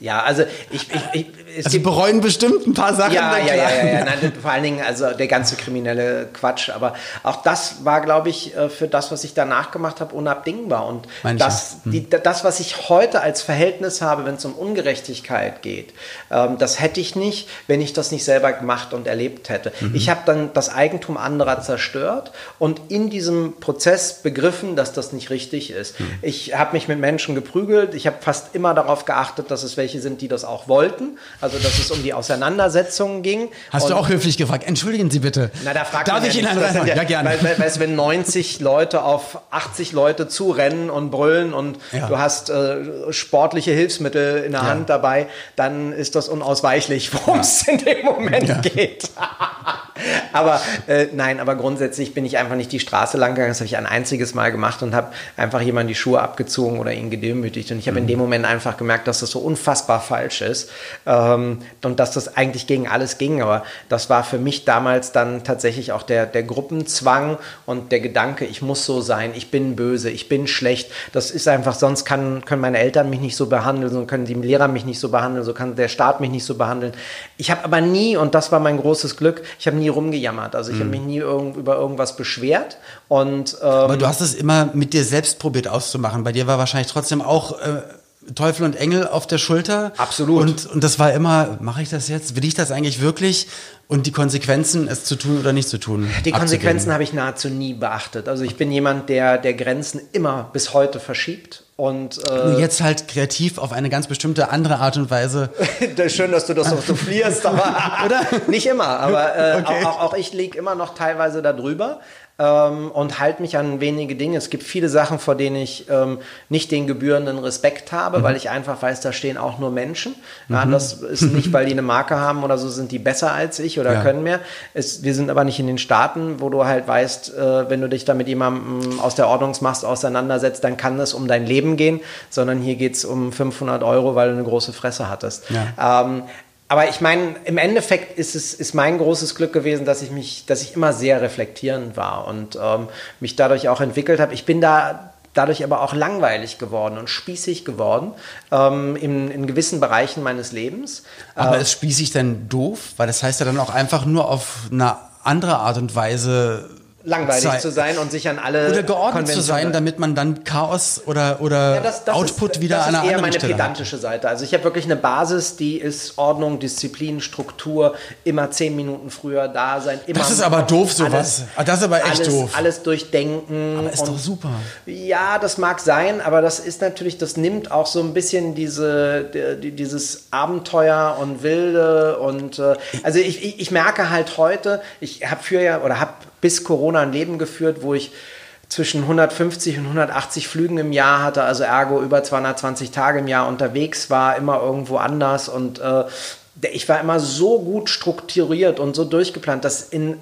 ja, also ich, ich, ich es also bereuen bestimmt ein paar Sachen. Ja, ja, ja, ja, ja. Nein, vor allen Dingen also der ganze kriminelle Quatsch. Aber auch das war, glaube ich, äh, für das, was ich danach gemacht habe, unabdingbar. Und das, hm. die, das, was ich heute als Verhältnis habe, wenn es um Ungerechtigkeit geht, ähm, das hätte ich nicht, wenn ich das nicht selber gemacht und erlebt hätte. Mhm. Ich habe dann das Eigentum anderer zerstört und in diesem Prozess begriffen, dass das nicht richtig ist. Mhm. Ich habe mich mit Menschen geprügelt. Ich habe fast immer darauf geachtet, dass es welche sind, die das auch wollten. Also, dass es um die Auseinandersetzungen ging. Hast und, du auch höflich gefragt? Entschuldigen Sie bitte. Na, da fragt Darf ich ja Ihnen einen ja, ja, gerne. Weil, weil, wenn 90 Leute auf 80 Leute zurennen und brüllen und ja. du hast äh, sportliche Hilfsmittel in der ja. Hand dabei, dann ist das unausweichlich, worum es in dem Moment geht. aber äh, nein, aber grundsätzlich bin ich einfach nicht die Straße lang gegangen. Das habe ich ein einziges Mal gemacht und habe einfach jemand die Schuhe abgezogen oder ihn gedemütigt. Und ich habe mhm. in dem Moment einfach gemerkt, dass das so unfassbar falsch ist ähm, und dass das eigentlich gegen alles ging. Aber das war für mich damals dann tatsächlich auch der, der Gruppenzwang und der Gedanke, ich muss so sein, ich bin böse, ich bin schlecht. Das ist einfach, sonst kann, können meine Eltern mich nicht so behandeln, so können die Lehrer mich nicht so behandeln, so kann der Staat mich nicht so behandeln. Ich habe aber nie, und das war mein großes Glück, ich habe nie rumgejammert. Also ich mhm. habe mich nie irg über irgendwas beschwert. Und, ähm, aber du hast es immer mit dir selbst probiert auszumachen. Bei dir war wahrscheinlich trotzdem auch äh, Teufel und Engel auf der Schulter. Absolut. Und, und das war immer, mache ich das jetzt? Will ich das eigentlich wirklich? Und die Konsequenzen, es zu tun oder nicht zu tun. Die Konsequenzen habe ich nahezu nie beachtet. Also ich bin jemand, der, der Grenzen immer bis heute verschiebt. Und äh, jetzt halt kreativ auf eine ganz bestimmte andere Art und Weise. Schön, dass du das auch so flierst, aber oder? nicht immer. Aber äh, okay. auch, auch, ich liege immer noch teilweise darüber ähm, und halte mich an wenige Dinge. Es gibt viele Sachen, vor denen ich ähm, nicht den gebührenden Respekt habe, mhm. weil ich einfach weiß, da stehen auch nur Menschen. Mhm. Ja, das ist nicht, weil die eine Marke haben oder so, sind die besser als ich oder ja. können mehr. Es, wir sind aber nicht in den Staaten, wo du halt weißt, äh, wenn du dich da mit jemandem aus der Ordnungsmacht auseinandersetzt, dann kann es um dein Leben gehen, sondern hier geht es um 500 Euro, weil du eine große Fresse hattest. Ja. Ähm, aber ich meine, im Endeffekt ist es ist mein großes Glück gewesen, dass ich mich, dass ich immer sehr reflektierend war und ähm, mich dadurch auch entwickelt habe. Ich bin da dadurch aber auch langweilig geworden und spießig geworden ähm, in, in, gewissen Bereichen meines Lebens. Aber äh, ist spießig denn doof? Weil das heißt ja dann auch einfach nur auf eine andere Art und Weise langweilig Zeit. zu sein und sich an alle oder geordnet zu sein, damit man dann Chaos oder oder ja, das, das Output ist, wieder an einer anderen Stelle. Das ist eher meine pedantische hat. Seite. Also ich habe wirklich eine Basis, die ist Ordnung, Disziplin, Struktur, immer zehn Minuten früher da sein. Immer das ist aber doof sowas. Alles, ah, das ist aber echt alles, doof. Alles durchdenken. Aber ist doch super. Ja, das mag sein, aber das ist natürlich, das nimmt auch so ein bisschen diese die, dieses Abenteuer und Wilde und äh, also ich, ich, ich merke halt heute, ich habe für ja oder habe bis Corona ein Leben geführt, wo ich zwischen 150 und 180 Flügen im Jahr hatte, also ergo über 220 Tage im Jahr unterwegs war, immer irgendwo anders und äh, ich war immer so gut strukturiert und so durchgeplant, dass in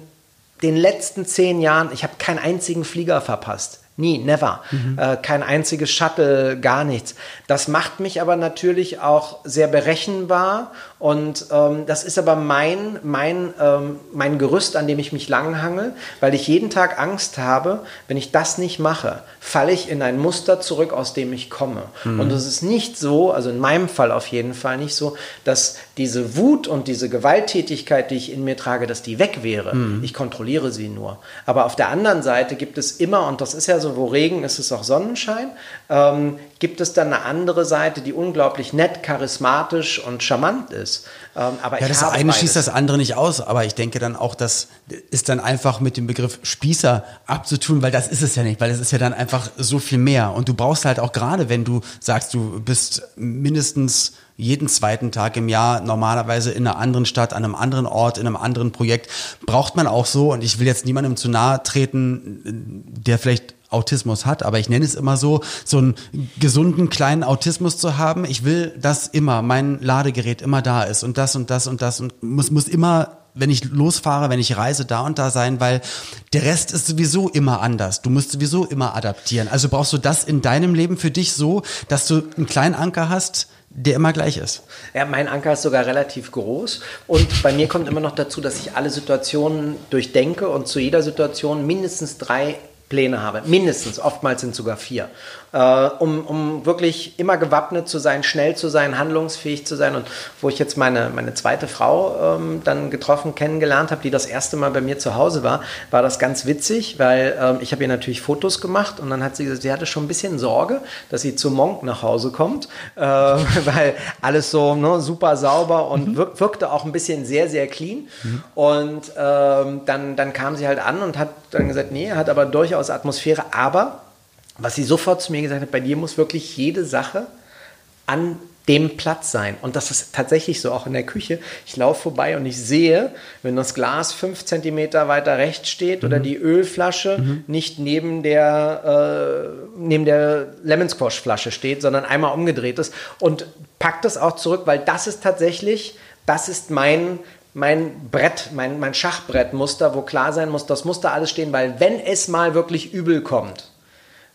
den letzten zehn Jahren, ich habe keinen einzigen Flieger verpasst. Nie, never. Mhm. Äh, kein einziges Shuttle, gar nichts. Das macht mich aber natürlich auch sehr berechenbar Und ähm, das ist aber mein, mein, ähm, mein Gerüst, an dem ich mich langhangel, weil ich jeden Tag Angst habe, wenn ich das nicht mache, falle ich in ein Muster zurück, aus dem ich komme. Mhm. Und es ist nicht so, also in meinem Fall auf jeden Fall nicht so, dass diese Wut und diese Gewalttätigkeit, die ich in mir trage, dass die weg wäre. Mhm. Ich kontrolliere sie nur. Aber auf der anderen Seite gibt es immer, und das ist ja so, wo Regen ist, ist auch Sonnenschein, ähm, gibt es dann eine andere Seite, die unglaublich nett, charismatisch und charmant ist. Ähm, aber ja, das eine beides. schließt das andere nicht aus, aber ich denke dann auch, das ist dann einfach mit dem Begriff Spießer abzutun, weil das ist es ja nicht, weil es ist ja dann einfach so viel mehr. Und du brauchst halt auch gerade, wenn du sagst, du bist mindestens jeden zweiten Tag im Jahr normalerweise in einer anderen Stadt, an einem anderen Ort, in einem anderen Projekt, braucht man auch so, und ich will jetzt niemandem zu nahe treten, der vielleicht Autismus hat, aber ich nenne es immer so, so einen gesunden kleinen Autismus zu haben. Ich will, dass immer mein Ladegerät immer da ist und das und das und das und muss, muss immer wenn ich losfahre, wenn ich reise, da und da sein, weil der Rest ist sowieso immer anders. Du musst sowieso immer adaptieren. Also brauchst du das in deinem Leben für dich so, dass du einen kleinen Anker hast, der immer gleich ist. Ja, mein Anker ist sogar relativ groß und bei mir kommt immer noch dazu, dass ich alle Situationen durchdenke und zu jeder Situation mindestens drei Pläne habe. Mindestens, oftmals sind sogar vier äh, um, um wirklich immer gewappnet zu sein, schnell zu sein, handlungsfähig zu sein. Und wo ich jetzt meine, meine zweite Frau ähm, dann getroffen, kennengelernt habe, die das erste Mal bei mir zu Hause war, war das ganz witzig, weil ähm, ich habe ihr natürlich Fotos gemacht und dann hat sie gesagt, sie hatte schon ein bisschen Sorge, dass sie zu Monk nach Hause kommt, äh, weil alles so ne, super sauber und mhm. wirk wirkte auch ein bisschen sehr, sehr clean. Mhm. Und ähm, dann, dann kam sie halt an und hat dann gesagt, nee, hat aber durchaus Atmosphäre, aber was sie sofort zu mir gesagt hat, bei dir muss wirklich jede Sache an dem Platz sein. Und das ist tatsächlich so, auch in der Küche. Ich laufe vorbei und ich sehe, wenn das Glas fünf Zentimeter weiter rechts steht mhm. oder die Ölflasche mhm. nicht neben der, äh, neben der Lemon Squash Flasche steht, sondern einmal umgedreht ist und packt das auch zurück, weil das ist tatsächlich, das ist mein, mein Brett, mein, mein Schachbrettmuster, wo klar sein muss, das muss da alles stehen, weil wenn es mal wirklich übel kommt,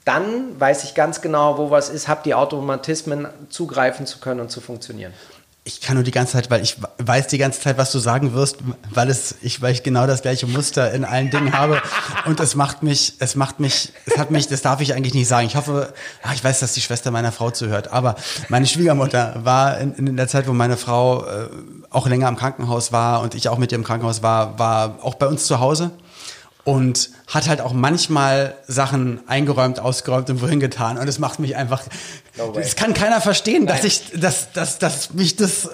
dann weiß ich ganz genau, wo was ist, habe die Automatismen zugreifen zu können und zu funktionieren. Ich kann nur die ganze Zeit, weil ich weiß die ganze Zeit, was du sagen wirst, weil es, ich, weil ich genau das gleiche Muster in allen Dingen habe. Und es macht mich, es macht mich, es hat mich, das darf ich eigentlich nicht sagen. Ich hoffe, ach, ich weiß, dass die Schwester meiner Frau zuhört. Aber meine Schwiegermutter war in, in der Zeit, wo meine Frau äh, auch länger im Krankenhaus war und ich auch mit ihr im Krankenhaus war, war auch bei uns zu Hause und hat halt auch manchmal Sachen eingeräumt, ausgeräumt und wohin getan. Und es macht mich einfach, no das kann keiner verstehen, Nein. dass ich, dass, dass, dass mich das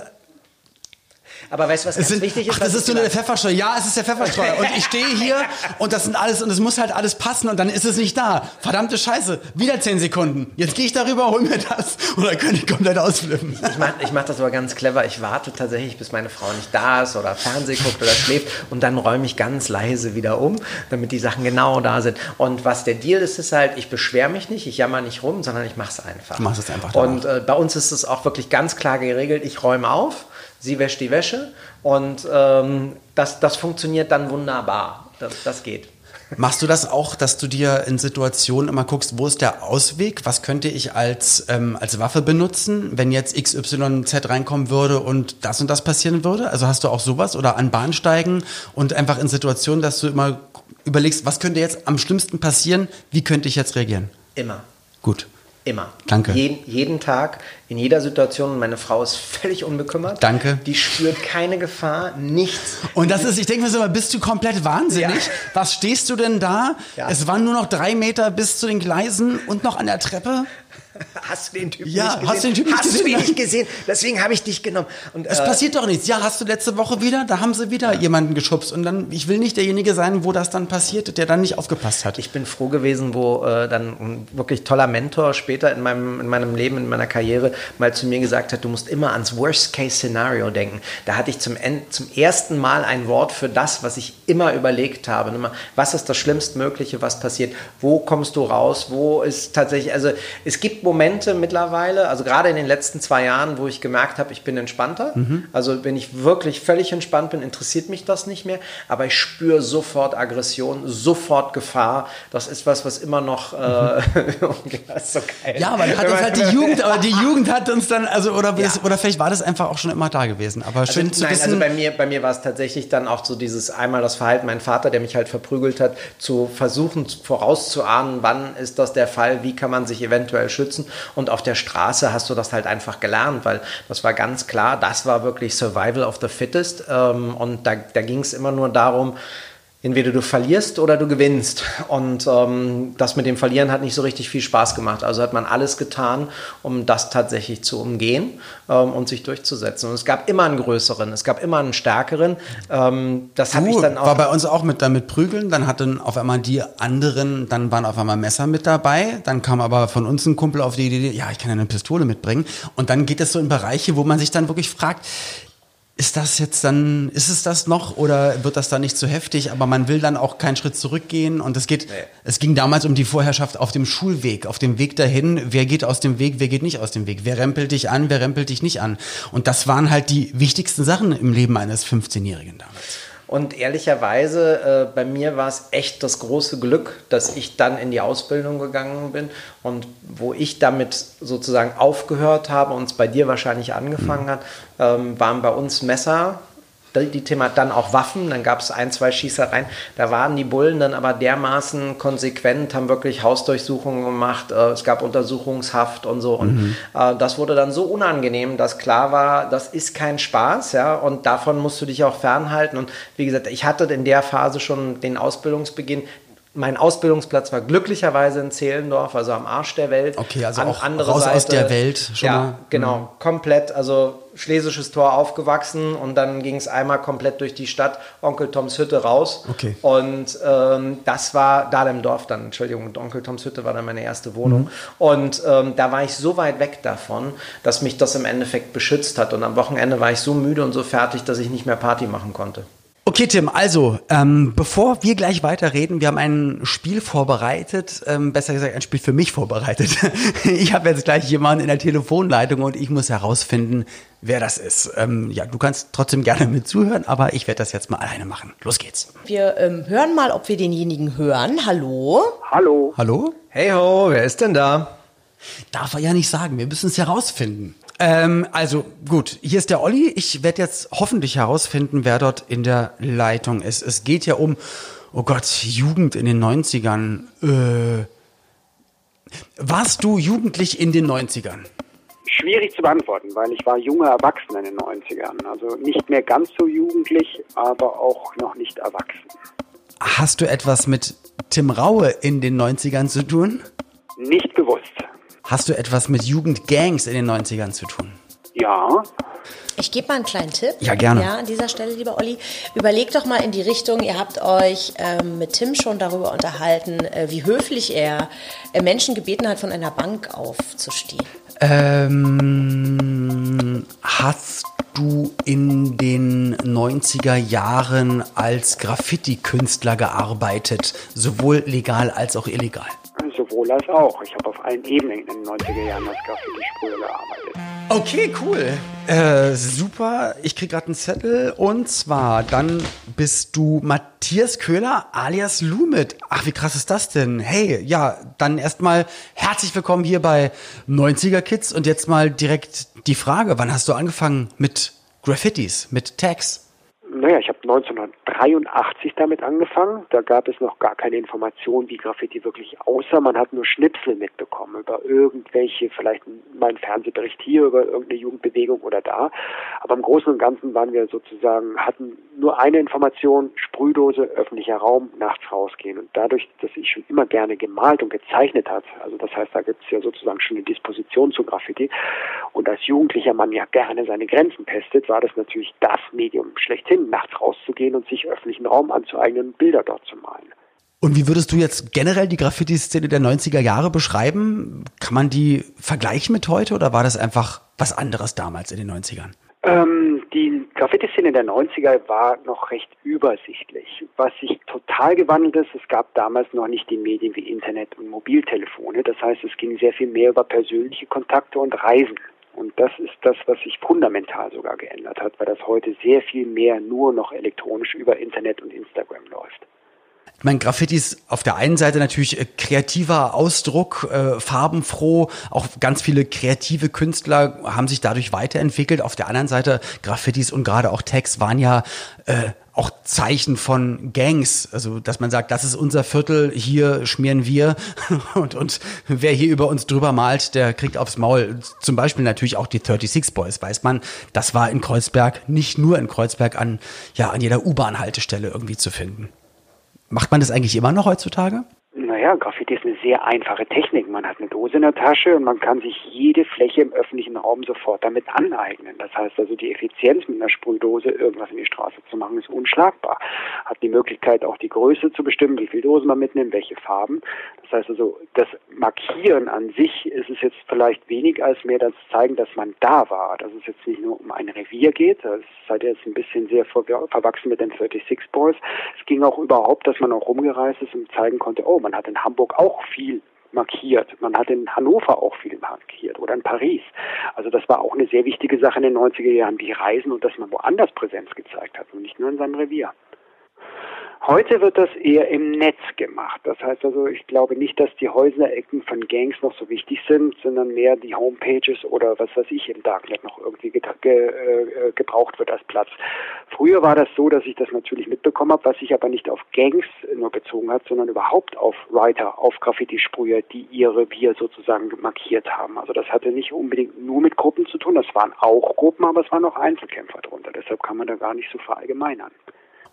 aber weißt du, was ganz sind, wichtig ist? Ach, das ist nur der Pfefferstreuer. Ja, es ist der Pfefferstreuer. Und ich stehe hier und das sind alles, und es muss halt alles passen und dann ist es nicht da. Verdammte Scheiße. Wieder zehn Sekunden. Jetzt gehe ich darüber, hol mir das. Oder kann ich komplett ausflippen. Ich mache ich mach das aber ganz clever. Ich warte tatsächlich, bis meine Frau nicht da ist oder Fernseh guckt oder schläft und dann räume ich ganz leise wieder um, damit die Sachen genau da sind. Und was der Deal ist, ist halt, ich beschwere mich nicht, ich jammer nicht rum, sondern ich mache es einfach. Du machst es einfach. Und äh, bei uns ist es auch wirklich ganz klar geregelt. Ich räume auf sie wäscht die Wäsche und ähm, das, das funktioniert dann wunderbar. Das, das geht. Machst du das auch, dass du dir in Situationen immer guckst, wo ist der Ausweg? Was könnte ich als, ähm, als Waffe benutzen, wenn jetzt XYZ reinkommen würde und das und das passieren würde? Also hast du auch sowas oder an Bahnsteigen und einfach in Situationen, dass du immer überlegst, was könnte jetzt am schlimmsten passieren? Wie könnte ich jetzt reagieren? Immer. Gut. Immer. Danke. Jeden, jeden Tag, in jeder Situation. Meine Frau ist völlig unbekümmert. Danke. Die spürt keine Gefahr, nichts. Und das ist, ich denke mir so, bist du komplett wahnsinnig? Ja. Was stehst du denn da? Ja. Es waren nur noch drei Meter bis zu den Gleisen und noch an der Treppe. Hast du den Typen ja, nicht gesehen? Hast du den Typen hast gesehen? du ihn nicht gesehen? Deswegen habe ich dich genommen. Und, es äh, passiert doch nichts. Ja, hast du letzte Woche wieder? Da haben sie wieder ja. jemanden geschubst. Und dann, ich will nicht derjenige sein, wo das dann passiert, der dann nicht aufgepasst hat. Ich bin froh gewesen, wo äh, dann ein wirklich toller Mentor später in meinem, in meinem Leben, in meiner Karriere mal zu mir gesagt hat, du musst immer ans Worst-Case-Szenario denken. Da hatte ich zum, zum ersten Mal ein Wort für das, was ich immer überlegt habe. Was ist das Schlimmstmögliche, was passiert? Wo kommst du raus? Wo ist tatsächlich, also es gibt Momente mittlerweile, also gerade in den letzten zwei Jahren, wo ich gemerkt habe, ich bin entspannter. Mhm. Also wenn ich wirklich völlig entspannt bin, interessiert mich das nicht mehr. Aber ich spüre sofort Aggression, sofort Gefahr. Das ist was, was immer noch. Äh, so ja, aber hat uns halt die Jugend, aber die Jugend hat uns dann, also oder, ja. oder vielleicht war das einfach auch schon immer da gewesen. Aber also, schön zu nein, wissen. Also bei mir, bei mir war es tatsächlich dann auch so dieses einmal das Verhalten, mein Vater, der mich halt verprügelt hat, zu versuchen vorauszuahnen, wann ist das der Fall, wie kann man sich eventuell schützen. Und auf der Straße hast du das halt einfach gelernt, weil das war ganz klar, das war wirklich Survival of the Fittest. Ähm, und da, da ging es immer nur darum, entweder du verlierst oder du gewinnst. Und ähm, das mit dem Verlieren hat nicht so richtig viel Spaß gemacht. Also hat man alles getan, um das tatsächlich zu umgehen ähm, und sich durchzusetzen. Und es gab immer einen größeren, es gab immer einen stärkeren. Ähm, das habe ich dann auch. War bei uns auch mit damit prügeln. Dann hatten auf einmal die anderen, dann waren auf einmal Messer mit dabei. Dann kam aber von uns ein Kumpel auf die Idee, ja, ich kann ja eine Pistole mitbringen. Und dann geht es so in Bereiche, wo man sich dann wirklich fragt, ist das jetzt dann, ist es das noch oder wird das dann nicht zu heftig? Aber man will dann auch keinen Schritt zurückgehen und es geht, nee. es ging damals um die Vorherrschaft auf dem Schulweg, auf dem Weg dahin. Wer geht aus dem Weg, wer geht nicht aus dem Weg? Wer rempelt dich an, wer rempelt dich nicht an? Und das waren halt die wichtigsten Sachen im Leben eines 15-Jährigen damals. Und ehrlicherweise, äh, bei mir war es echt das große Glück, dass ich dann in die Ausbildung gegangen bin und wo ich damit sozusagen aufgehört habe und es bei dir wahrscheinlich angefangen mhm. hat, ähm, waren bei uns Messer die Thema dann auch Waffen, dann gab es ein, zwei Schießereien. Da waren die Bullen dann aber dermaßen konsequent, haben wirklich Hausdurchsuchungen gemacht, äh, es gab Untersuchungshaft und so. Und mhm. äh, das wurde dann so unangenehm, dass klar war, das ist kein Spaß, ja, und davon musst du dich auch fernhalten. Und wie gesagt, ich hatte in der Phase schon den Ausbildungsbeginn mein Ausbildungsplatz war glücklicherweise in Zehlendorf, also am Arsch der Welt. Okay, also An, auch andere raus Seite, aus der Welt schon Ja, mal. genau, mhm. komplett, also Schlesisches Tor aufgewachsen und dann ging es einmal komplett durch die Stadt, Onkel Toms Hütte raus. Okay. Und ähm, das war Dahlemdorf dann, Entschuldigung, Onkel Toms Hütte war dann meine erste Wohnung. Mhm. Und ähm, da war ich so weit weg davon, dass mich das im Endeffekt beschützt hat. Und am Wochenende war ich so müde und so fertig, dass ich nicht mehr Party machen konnte. Okay, Tim, also, ähm, bevor wir gleich weiterreden, wir haben ein Spiel vorbereitet, ähm, besser gesagt ein Spiel für mich vorbereitet. ich habe jetzt gleich jemanden in der Telefonleitung und ich muss herausfinden, wer das ist. Ähm, ja, du kannst trotzdem gerne mit zuhören, aber ich werde das jetzt mal alleine machen. Los geht's. Wir ähm, hören mal, ob wir denjenigen hören. Hallo? Hallo. Hallo? Hey ho, wer ist denn da? Darf er ja nicht sagen, wir müssen es herausfinden. Ähm, also gut, hier ist der Olli. Ich werde jetzt hoffentlich herausfinden, wer dort in der Leitung ist. Es geht ja um, oh Gott, Jugend in den 90ern. Äh, warst du jugendlich in den 90ern? Schwierig zu beantworten, weil ich war junger Erwachsener in den 90ern. Also nicht mehr ganz so jugendlich, aber auch noch nicht erwachsen. Hast du etwas mit Tim Raue in den 90ern zu tun? Nicht gewusst. Hast du etwas mit Jugendgangs in den 90ern zu tun? Ja. Ich gebe mal einen kleinen Tipp. Ja, gerne. Ja, an dieser Stelle, lieber Olli. Überlegt doch mal in die Richtung, ihr habt euch ähm, mit Tim schon darüber unterhalten, äh, wie höflich er äh, Menschen gebeten hat, von einer Bank aufzustehen. Ähm, hast du in den 90er Jahren als Graffiti-Künstler gearbeitet, sowohl legal als auch illegal? Als auch. Ich habe auf allen Ebenen in den 90er Jahren als Graffiti-Sprüher gearbeitet. Okay, cool. Äh, super. Ich krieg gerade einen Zettel und zwar dann bist du Matthias Köhler alias Lumit. Ach, wie krass ist das denn? Hey, ja, dann erstmal herzlich willkommen hier bei 90er Kids und jetzt mal direkt die Frage, wann hast du angefangen mit Graffitis, mit Tags? Naja, ich habe 1983 damit angefangen. Da gab es noch gar keine Information, wie Graffiti wirklich aussah. Man hat nur Schnipsel mitbekommen über irgendwelche, vielleicht mal einen Fernsehbericht hier über irgendeine Jugendbewegung oder da. Aber im Großen und Ganzen waren wir sozusagen, hatten nur eine Information, Sprühdose, öffentlicher Raum, nachts rausgehen. Und dadurch, dass ich schon immer gerne gemalt und gezeichnet hat, also das heißt, da gibt es ja sozusagen schon eine Disposition zu Graffiti. Und als Jugendlicher man ja gerne seine Grenzen testet, war das natürlich das Medium schlechthin, nachts rauszugehen und sich öffentlichen Raum anzueignen und Bilder dort zu malen. Und wie würdest du jetzt generell die Graffiti-Szene der 90er Jahre beschreiben? Kann man die vergleichen mit heute oder war das einfach was anderes damals in den 90ern? Ähm, die Graffiti-Szene der 90er war noch recht übersichtlich. Was sich total gewandelt ist, es gab damals noch nicht die Medien wie Internet und Mobiltelefone. Das heißt, es ging sehr viel mehr über persönliche Kontakte und Reisen. Und das ist das, was sich fundamental sogar geändert hat, weil das heute sehr viel mehr nur noch elektronisch über Internet und Instagram läuft. Ich meine, Graffitis auf der einen Seite natürlich äh, kreativer Ausdruck, äh, farbenfroh, auch ganz viele kreative Künstler haben sich dadurch weiterentwickelt. Auf der anderen Seite Graffitis und gerade auch Tags waren ja äh, auch Zeichen von Gangs, also dass man sagt, das ist unser Viertel, hier schmieren wir und, und wer hier über uns drüber malt, der kriegt aufs Maul. Zum Beispiel natürlich auch die 36 Boys, weiß man, das war in Kreuzberg, nicht nur in Kreuzberg, an, ja, an jeder U-Bahn-Haltestelle irgendwie zu finden. Macht man das eigentlich immer noch heutzutage? Naja, Graffiti ist eine sehr einfache Technik. Man hat eine Dose in der Tasche und man kann sich jede Fläche im öffentlichen Raum sofort damit aneignen. Das heißt also, die Effizienz mit einer Sprühdose irgendwas in die Straße zu machen, ist unschlagbar. Hat die Möglichkeit, auch die Größe zu bestimmen, wie viel Dosen man mitnimmt, welche Farben. Das heißt also, das Markieren an sich ist es jetzt vielleicht wenig als mehr das Zeigen, dass man da war. Dass es jetzt nicht nur um ein Revier geht. Das seid ihr jetzt ein bisschen sehr verwachsen mit den 36 Boys. Es ging auch überhaupt, dass man auch rumgereist ist und zeigen konnte, oh, man hat in Hamburg auch viel markiert. Man hat in Hannover auch viel markiert oder in Paris. Also das war auch eine sehr wichtige Sache in den 90er Jahren, die Reisen und dass man woanders Präsenz gezeigt hat und nicht nur in seinem Revier. Heute wird das eher im Netz gemacht. Das heißt also, ich glaube nicht, dass die Häuserecken von Gangs noch so wichtig sind, sondern mehr die Homepages oder was weiß ich im Darknet noch irgendwie ge ge äh, gebraucht wird als Platz. Früher war das so, dass ich das natürlich mitbekommen habe, was sich aber nicht auf Gangs nur bezogen hat, sondern überhaupt auf Writer, auf Graffiti-Sprüher, die ihre Revier sozusagen markiert haben. Also das hatte nicht unbedingt nur mit Gruppen zu tun, das waren auch Gruppen, aber es waren auch Einzelkämpfer drunter. Deshalb kann man da gar nicht so verallgemeinern.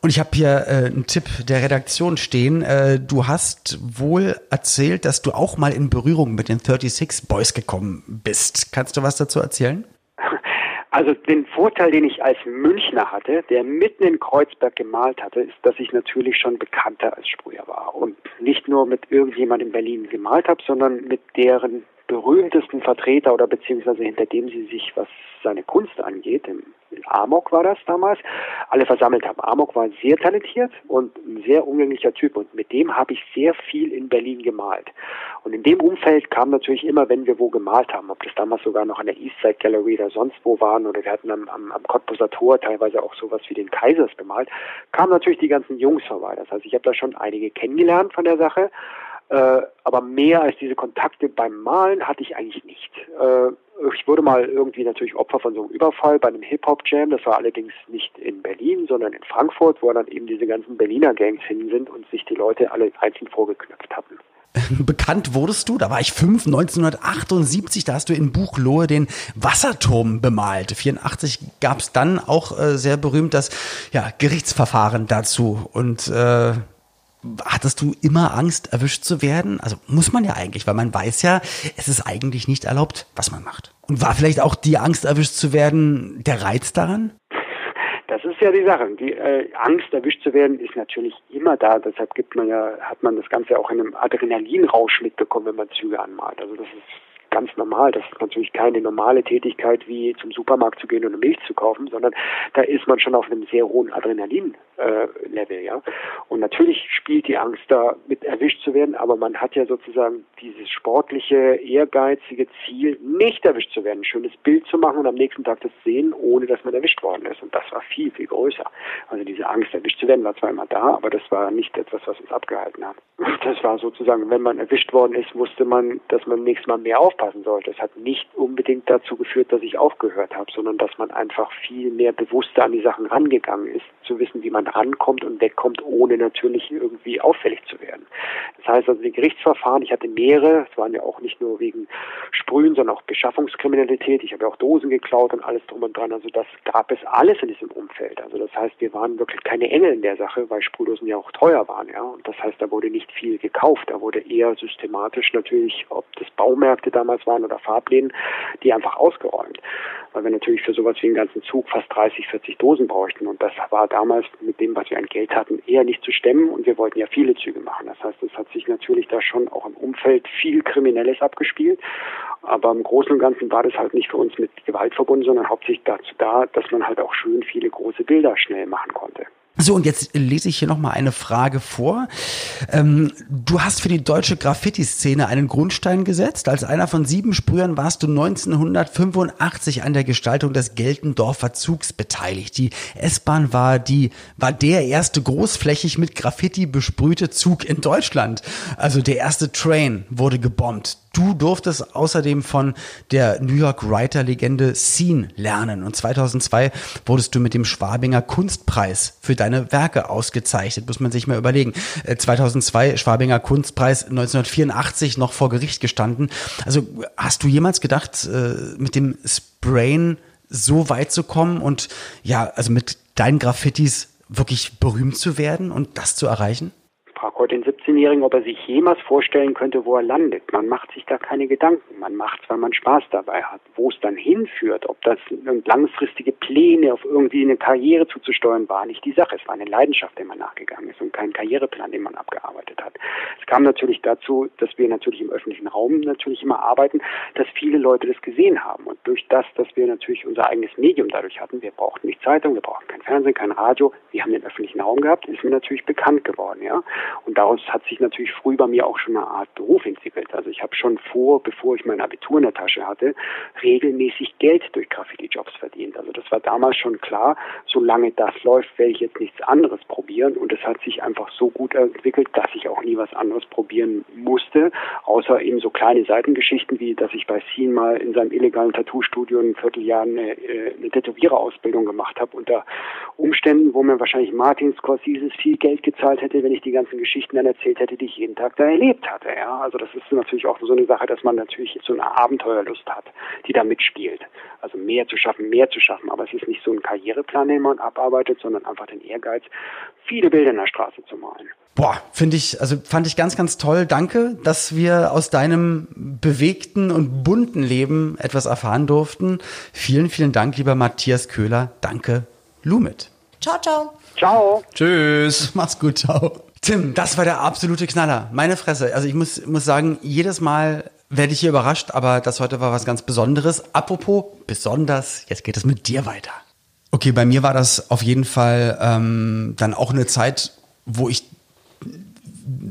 Und ich habe hier äh, einen Tipp der Redaktion stehen. Äh, du hast wohl erzählt, dass du auch mal in Berührung mit den 36 Boys gekommen bist. Kannst du was dazu erzählen? Also den Vorteil, den ich als Münchner hatte, der mitten in Kreuzberg gemalt hatte, ist, dass ich natürlich schon bekannter als Sprüher war und nicht nur mit irgendjemand in Berlin gemalt habe, sondern mit deren berühmtesten Vertreter oder beziehungsweise hinter dem sie sich, was seine Kunst angeht, im Amok war das damals, alle versammelt haben. Amok war sehr talentiert und ein sehr umgänglicher Typ und mit dem habe ich sehr viel in Berlin gemalt. Und in dem Umfeld kam natürlich immer, wenn wir wo gemalt haben, ob das damals sogar noch an der Eastside Gallery oder sonst wo waren oder wir hatten am, am, am Cottbuser Tor teilweise auch sowas wie den Kaisers bemalt, kamen natürlich die ganzen Jungs vorbei. Das heißt, ich habe da schon einige kennengelernt von der Sache äh, aber mehr als diese Kontakte beim Malen hatte ich eigentlich nicht. Äh, ich wurde mal irgendwie natürlich Opfer von so einem Überfall bei einem Hip-Hop-Jam. Das war allerdings nicht in Berlin, sondern in Frankfurt, wo dann eben diese ganzen Berliner Gangs hin sind und sich die Leute alle einzeln vorgeknöpft hatten. Bekannt wurdest du, da war ich fünf, 1978, da hast du in Buchlohe den Wasserturm bemalt. 84 gab es dann auch äh, sehr berühmt das ja, Gerichtsverfahren dazu. Und äh, hattest du immer Angst, erwischt zu werden? Also muss man ja eigentlich, weil man weiß ja, es ist eigentlich nicht erlaubt, was man macht. Und war vielleicht auch die Angst, erwischt zu werden, der Reiz daran? Das ist ja die Sache. Die äh, Angst, erwischt zu werden, ist natürlich immer da. Deshalb gibt man ja, hat man das Ganze auch in einem Adrenalinrausch mitbekommen, wenn man Züge anmalt. Also das ist ganz normal. Das ist natürlich keine normale Tätigkeit, wie zum Supermarkt zu gehen und Milch zu kaufen, sondern da ist man schon auf einem sehr hohen Adrenalin-Level, ja. Und natürlich spielt die Angst da, mit erwischt zu werden, aber man hat ja sozusagen dieses sportliche, ehrgeizige Ziel, nicht erwischt zu werden, ein schönes Bild zu machen und am nächsten Tag das sehen, ohne dass man erwischt worden ist. Und das war viel, viel größer. Also diese Angst, erwischt zu werden, war zwar immer da, aber das war nicht etwas, was uns abgehalten hat. Das war sozusagen, wenn man erwischt worden ist, wusste man, dass man nächstes Mal mehr aufpasst aufpassen sollte. Es hat nicht unbedingt dazu geführt, dass ich aufgehört habe, sondern dass man einfach viel mehr bewusster an die Sachen rangegangen ist, zu wissen, wie man rankommt und wegkommt, ohne natürlich irgendwie auffällig zu werden. Das heißt also, die Gerichtsverfahren, ich hatte mehrere, es waren ja auch nicht nur wegen Sprühen, sondern auch Beschaffungskriminalität. Ich habe ja auch Dosen geklaut und alles drum und dran. Also das gab es alles in diesem Umfeld. Also das heißt, wir waren wirklich keine Engel in der Sache, weil Sprühdosen ja auch teuer waren, ja. Und das heißt, da wurde nicht viel gekauft. Da wurde eher systematisch natürlich, ob das Baumärkte damals damals waren oder Farbläden, die einfach ausgeräumt. Weil wir natürlich für sowas wie einen ganzen Zug fast 30, 40 Dosen bräuchten. Und das war damals mit dem, was wir an Geld hatten, eher nicht zu stemmen. Und wir wollten ja viele Züge machen. Das heißt, es hat sich natürlich da schon auch im Umfeld viel Kriminelles abgespielt. Aber im Großen und Ganzen war das halt nicht für uns mit Gewalt verbunden, sondern hauptsächlich dazu da, dass man halt auch schön viele große Bilder schnell machen konnte. So, und jetzt lese ich hier nochmal eine Frage vor. Ähm, du hast für die deutsche Graffiti-Szene einen Grundstein gesetzt. Als einer von sieben Sprühern warst du 1985 an der Gestaltung des Geltendorfer Zugs beteiligt. Die S-Bahn war die, war der erste großflächig mit Graffiti besprühte Zug in Deutschland. Also der erste Train wurde gebombt. Du durftest außerdem von der New York Writer-Legende Scene lernen und 2002 wurdest du mit dem Schwabinger Kunstpreis für deine Werke ausgezeichnet. Muss man sich mal überlegen. 2002 äh, Schwabinger Kunstpreis, 1984 noch vor Gericht gestanden. Also hast du jemals gedacht, äh, mit dem Sprain so weit zu kommen und ja, also mit deinen Graffitis wirklich berühmt zu werden und das zu erreichen? frage heute den 17-Jährigen, ob er sich jemals vorstellen könnte, wo er landet. Man macht sich da keine Gedanken. Man macht es, weil man Spaß dabei hat. Wo es dann hinführt, ob das langfristige Pläne auf irgendwie eine Karriere zuzusteuern war, nicht die Sache. Es war eine Leidenschaft, der man nachgegangen ist und kein Karriereplan, den man abgearbeitet hat. Es kam natürlich dazu, dass wir natürlich im öffentlichen Raum natürlich immer arbeiten, dass viele Leute das gesehen haben. Und durch das, dass wir natürlich unser eigenes Medium dadurch hatten, wir brauchten nicht Zeitung, wir brauchten kein Fernsehen, kein Radio, wir haben den öffentlichen Raum gehabt, ist mir natürlich bekannt geworden, ja. Und daraus hat sich natürlich früh bei mir auch schon eine Art Beruf entwickelt. Also ich habe schon vor, bevor ich mein Abitur in der Tasche hatte, regelmäßig Geld durch Graffiti-Jobs verdient. Also das war damals schon klar, solange das läuft, werde ich jetzt nichts anderes probieren. Und es hat sich einfach so gut entwickelt, dass ich auch nie was anderes probieren musste, außer eben so kleine Seitengeschichten wie, dass ich bei Scene mal in seinem illegalen Tattoo-Studio ein Vierteljahr eine, äh, eine Tätowiererausbildung gemacht habe unter Umständen, wo mir wahrscheinlich Martin Scorsese viel Geld gezahlt hätte, wenn ich die ganzen Geschichten dann erzählt hätte, die ich jeden Tag da erlebt hatte. Ja, also das ist natürlich auch so eine Sache, dass man natürlich so eine Abenteuerlust hat, die da mitspielt. Also mehr zu schaffen, mehr zu schaffen. Aber es ist nicht so ein Karriereplan, den man abarbeitet, sondern einfach den Ehrgeiz, viele Bilder in der Straße zu malen. Boah, finde ich, also fand ich ganz, ganz toll. Danke, dass wir aus deinem bewegten und bunten Leben etwas erfahren durften. Vielen, vielen Dank, lieber Matthias Köhler. Danke, Lumit. Ciao, ciao. Ciao. Tschüss. Mach's gut, ciao. Tim, das war der absolute Knaller. Meine Fresse. Also ich muss, muss sagen, jedes Mal werde ich hier überrascht, aber das heute war was ganz Besonderes. Apropos besonders, jetzt geht es mit dir weiter. Okay, bei mir war das auf jeden Fall ähm, dann auch eine Zeit, wo ich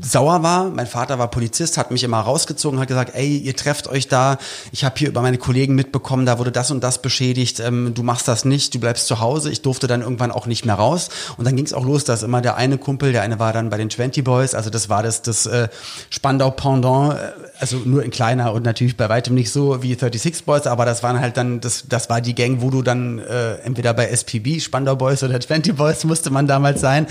sauer war. Mein Vater war Polizist, hat mich immer rausgezogen, hat gesagt, ey, ihr trefft euch da. Ich habe hier über meine Kollegen mitbekommen, da wurde das und das beschädigt. Ähm, du machst das nicht, du bleibst zu Hause. Ich durfte dann irgendwann auch nicht mehr raus. Und dann ging es auch los, dass immer der eine Kumpel, der eine war dann bei den 20 Boys, also das war das, das äh, Spandau Pendant, äh, also nur in kleiner und natürlich bei weitem nicht so wie 36 Boys, aber das waren halt dann, das, das war die Gang, wo du dann äh, entweder bei SPB, Spandau Boys oder 20 Boys musste man damals sein.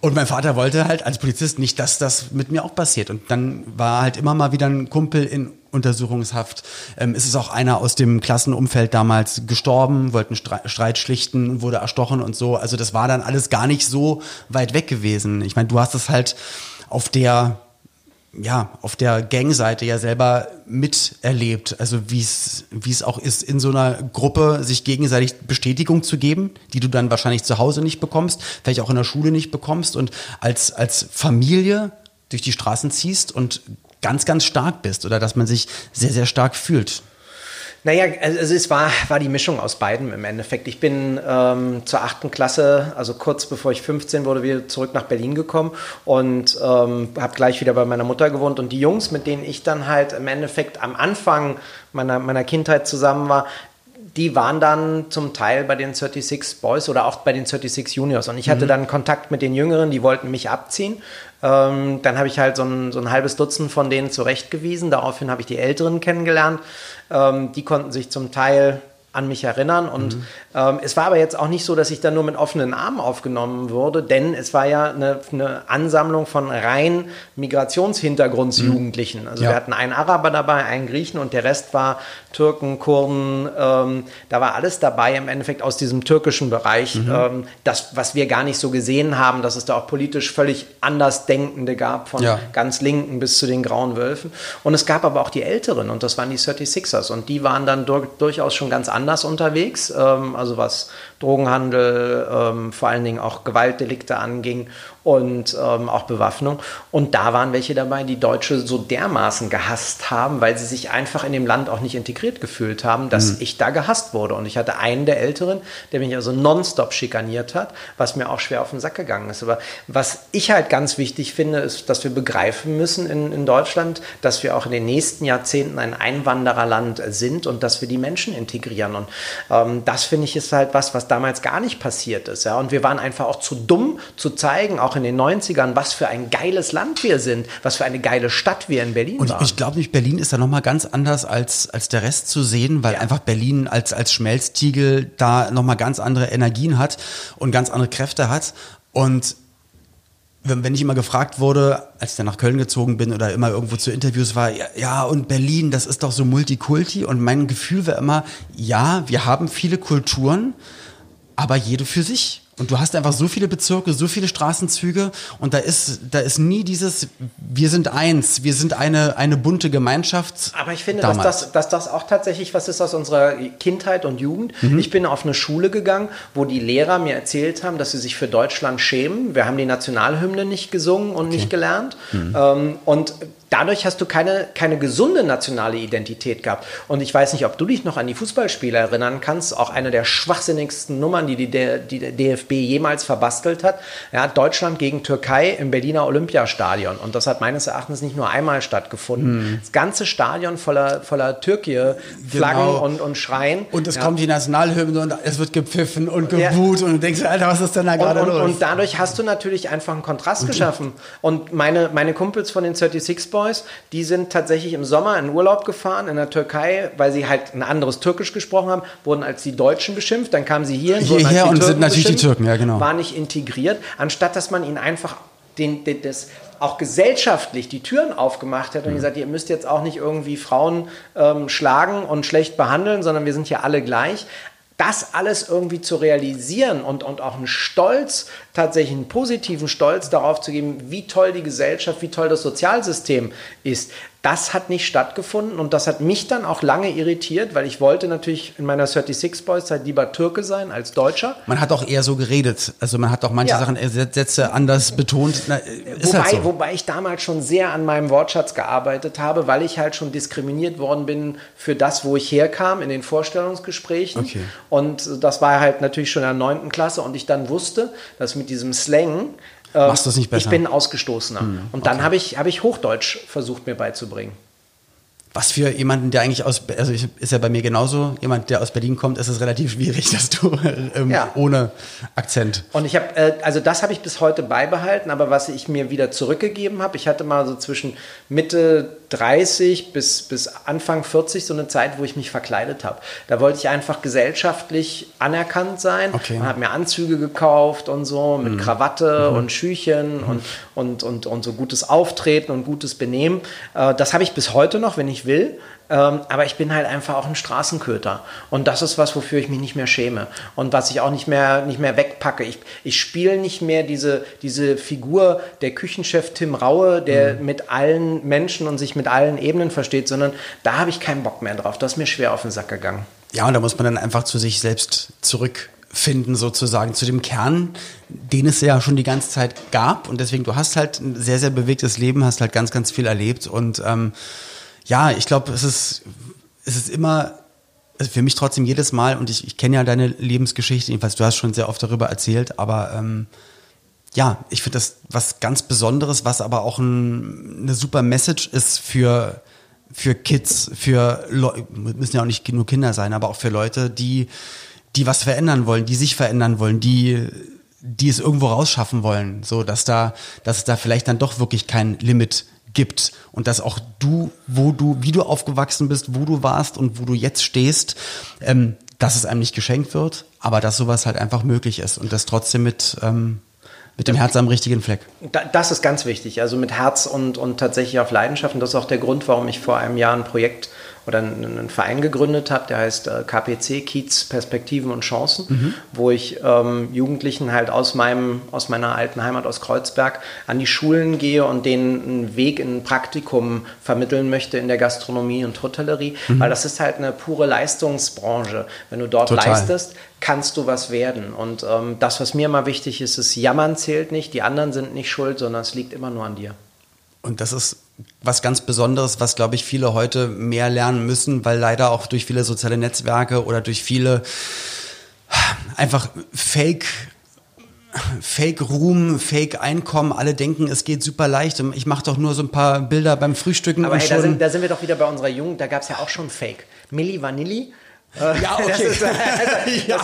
Und mein Vater wollte halt als Polizist nicht, dass das mit mir auch passiert. Und dann war halt immer mal wieder ein Kumpel in Untersuchungshaft. Ähm, ist auch einer aus dem Klassenumfeld damals gestorben, wollten Streit schlichten, wurde erstochen und so. Also das war dann alles gar nicht so weit weg gewesen. Ich meine, du hast es halt auf der ja, auf der Gangseite ja selber miterlebt, also wie es wie es auch ist, in so einer Gruppe sich gegenseitig Bestätigung zu geben, die du dann wahrscheinlich zu Hause nicht bekommst, vielleicht auch in der Schule nicht bekommst und als, als Familie durch die Straßen ziehst und ganz, ganz stark bist oder dass man sich sehr, sehr stark fühlt. Naja, also es war, war die Mischung aus beiden im Endeffekt. Ich bin ähm, zur achten Klasse, also kurz bevor ich 15 wurde, wieder zurück nach Berlin gekommen und ähm, habe gleich wieder bei meiner Mutter gewohnt. Und die Jungs, mit denen ich dann halt im Endeffekt am Anfang meiner, meiner Kindheit zusammen war, die waren dann zum Teil bei den 36 Boys oder auch bei den 36 Juniors. Und ich hatte mhm. dann Kontakt mit den Jüngeren, die wollten mich abziehen. Ähm, dann habe ich halt so ein, so ein halbes Dutzend von denen zurechtgewiesen. Daraufhin habe ich die Älteren kennengelernt. Ähm, die konnten sich zum Teil an mich erinnern. Und mhm. ähm, es war aber jetzt auch nicht so, dass ich dann nur mit offenen Armen aufgenommen wurde, denn es war ja eine, eine Ansammlung von rein Migrationshintergrundsjugendlichen. Mhm. Also ja. wir hatten einen Araber dabei, einen Griechen und der Rest war Türken, Kurden. Ähm, da war alles dabei im Endeffekt aus diesem türkischen Bereich. Mhm. Ähm, das, was wir gar nicht so gesehen haben, dass es da auch politisch völlig anders Denkende gab, von ja. ganz Linken bis zu den Grauen Wölfen. Und es gab aber auch die Älteren und das waren die 36ers und die waren dann dur durchaus schon ganz anders anders unterwegs, ähm, also was Drogenhandel, ähm, vor allen Dingen auch Gewaltdelikte anging und ähm, auch Bewaffnung. Und da waren welche dabei, die Deutsche so dermaßen gehasst haben, weil sie sich einfach in dem Land auch nicht integriert gefühlt haben, dass mhm. ich da gehasst wurde. Und ich hatte einen der Älteren, der mich also nonstop schikaniert hat, was mir auch schwer auf den Sack gegangen ist. Aber was ich halt ganz wichtig finde, ist, dass wir begreifen müssen in, in Deutschland, dass wir auch in den nächsten Jahrzehnten ein Einwandererland sind und dass wir die Menschen integrieren. Und ähm, das finde ich ist halt was, was damals gar nicht passiert ist. Ja? Und wir waren einfach auch zu dumm zu zeigen, auch in den 90ern, was für ein geiles Land wir sind, was für eine geile Stadt wir in Berlin Und waren. ich glaube nicht, Berlin ist da nochmal ganz anders als, als der Rest zu sehen, weil ja. einfach Berlin als, als Schmelztiegel da nochmal ganz andere Energien hat und ganz andere Kräfte hat. Und wenn ich immer gefragt wurde, als ich dann nach Köln gezogen bin oder immer irgendwo zu Interviews war, ja, ja, und Berlin, das ist doch so Multikulti. Und mein Gefühl war immer, ja, wir haben viele Kulturen, aber jede für sich. Und du hast einfach so viele Bezirke, so viele Straßenzüge und da ist, da ist nie dieses, wir sind eins, wir sind eine, eine bunte Gemeinschaft. Aber ich finde, dass das, dass das auch tatsächlich was ist aus unserer Kindheit und Jugend. Mhm. Ich bin auf eine Schule gegangen, wo die Lehrer mir erzählt haben, dass sie sich für Deutschland schämen. Wir haben die Nationalhymne nicht gesungen und okay. nicht gelernt. Mhm. Ähm, und dadurch hast du keine, keine gesunde nationale Identität gehabt. Und ich weiß nicht, ob du dich noch an die Fußballspiele erinnern kannst, auch eine der schwachsinnigsten Nummern, die, die, der, die DFB jemals verbastelt hat. Ja, Deutschland gegen Türkei im Berliner Olympiastadion. Und das hat meines Erachtens nicht nur einmal stattgefunden. Hm. Das ganze Stadion voller, voller Türkei-Flaggen genau. und, und Schreien. Und es ja. kommt die Nationalhymne und es wird gepfiffen und gebuht ja. und du denkst, Alter, was ist denn da gerade los? Und dadurch hast du natürlich einfach einen Kontrast geschaffen. Und meine, meine Kumpels von den 36 Boys Boys, die sind tatsächlich im Sommer in Urlaub gefahren in der Türkei, weil sie halt ein anderes Türkisch gesprochen haben, wurden als die Deutschen beschimpft. Dann kamen sie hier hierher und sind natürlich die Türken, ja genau. War nicht integriert, anstatt dass man ihnen einfach den, den, das auch gesellschaftlich die Türen aufgemacht hat und mhm. gesagt, ihr müsst jetzt auch nicht irgendwie Frauen ähm, schlagen und schlecht behandeln, sondern wir sind hier alle gleich das alles irgendwie zu realisieren und, und auch einen Stolz, tatsächlich einen positiven Stolz darauf zu geben, wie toll die Gesellschaft, wie toll das Sozialsystem ist, das hat nicht stattgefunden und das hat mich dann auch lange irritiert, weil ich wollte natürlich in meiner 36 Boys Zeit lieber Türke sein als Deutscher. Man hat auch eher so geredet, also man hat auch manche ja. Sachen, äh, Sätze anders betont. Na, wobei, halt so. wobei ich damals schon sehr an meinem Wortschatz gearbeitet habe, weil ich halt schon diskriminiert worden bin für das, wo ich herkam in den Vorstellungsgesprächen. Okay. Und das war halt natürlich schon in der neunten Klasse und ich dann wusste, dass mit diesem Slang Machst du es nicht besser? Ich bin Ausgestoßener. Hm, und dann okay. habe ich, hab ich Hochdeutsch versucht mir beizubringen. Was für jemanden, der eigentlich aus, also ich, ist ja bei mir genauso, jemand, der aus Berlin kommt, ist es relativ schwierig, dass du ähm, ja. ohne Akzent. Und ich habe, äh, also das habe ich bis heute beibehalten, aber was ich mir wieder zurückgegeben habe, ich hatte mal so zwischen Mitte 30 bis, bis Anfang 40 so eine Zeit, wo ich mich verkleidet habe. Da wollte ich einfach gesellschaftlich anerkannt sein. Okay. Man hat mir Anzüge gekauft und so mit mhm. Krawatte mhm. und Schüchen mhm. und, und, und, und so gutes Auftreten und gutes Benehmen. Äh, das habe ich bis heute noch, wenn ich will. Ähm, aber ich bin halt einfach auch ein Straßenköter. Und das ist was, wofür ich mich nicht mehr schäme. Und was ich auch nicht mehr, nicht mehr wegpacke. Ich, ich spiele nicht mehr diese, diese Figur der Küchenchef Tim Raue, der mhm. mit allen Menschen und sich mit allen Ebenen versteht, sondern da habe ich keinen Bock mehr drauf. Das ist mir schwer auf den Sack gegangen. Ja, und da muss man dann einfach zu sich selbst zurückfinden, sozusagen, zu dem Kern, den es ja schon die ganze Zeit gab. Und deswegen, du hast halt ein sehr, sehr bewegtes Leben, hast halt ganz, ganz viel erlebt und ähm, ja, ich glaube, es ist, es ist immer, also für mich trotzdem jedes Mal, und ich, ich kenne ja deine Lebensgeschichte, jedenfalls du hast schon sehr oft darüber erzählt, aber ähm, ja, ich finde das was ganz Besonderes, was aber auch ein, eine super Message ist für, für Kids, für Leute, müssen ja auch nicht nur Kinder sein, aber auch für Leute, die, die was verändern wollen, die sich verändern wollen, die, die es irgendwo rausschaffen wollen, so dass da, dass es da vielleicht dann doch wirklich kein Limit gibt und dass auch du, wo du, wie du aufgewachsen bist, wo du warst und wo du jetzt stehst, ähm, dass es einem nicht geschenkt wird, aber dass sowas halt einfach möglich ist und das trotzdem mit ähm, mit dem Herz am richtigen Fleck. Das ist ganz wichtig, also mit Herz und, und tatsächlich auf Leidenschaft. Und das ist auch der Grund, warum ich vor einem Jahr ein Projekt oder einen, Verein gegründet habe, der heißt äh, KPC, Kiez, Perspektiven und Chancen, mhm. wo ich ähm, Jugendlichen halt aus, meinem, aus meiner alten Heimat aus Kreuzberg an die Schulen gehe und denen einen Weg in ein Praktikum vermitteln möchte in der Gastronomie und Hotellerie, mhm. weil das ist halt eine pure Leistungsbranche. Wenn du dort Total. leistest, kannst du was werden. Und ähm, das, was mir immer wichtig ist, ist, Jammern zählt nicht, die anderen sind nicht schuld, sondern es liegt immer nur an dir. Und das ist was ganz Besonderes, was, glaube ich, viele heute mehr lernen müssen, weil leider auch durch viele soziale Netzwerke oder durch viele einfach Fake Fake-Ruhm, Fake-Einkommen, alle denken, es geht super leicht. Ich mache doch nur so ein paar Bilder beim Frühstücken. Aber hey, da, sind, da sind wir doch wieder bei unserer Jugend, da gab es ja auch schon Fake. Milli Vanilli ja, okay. Ist, also, ja,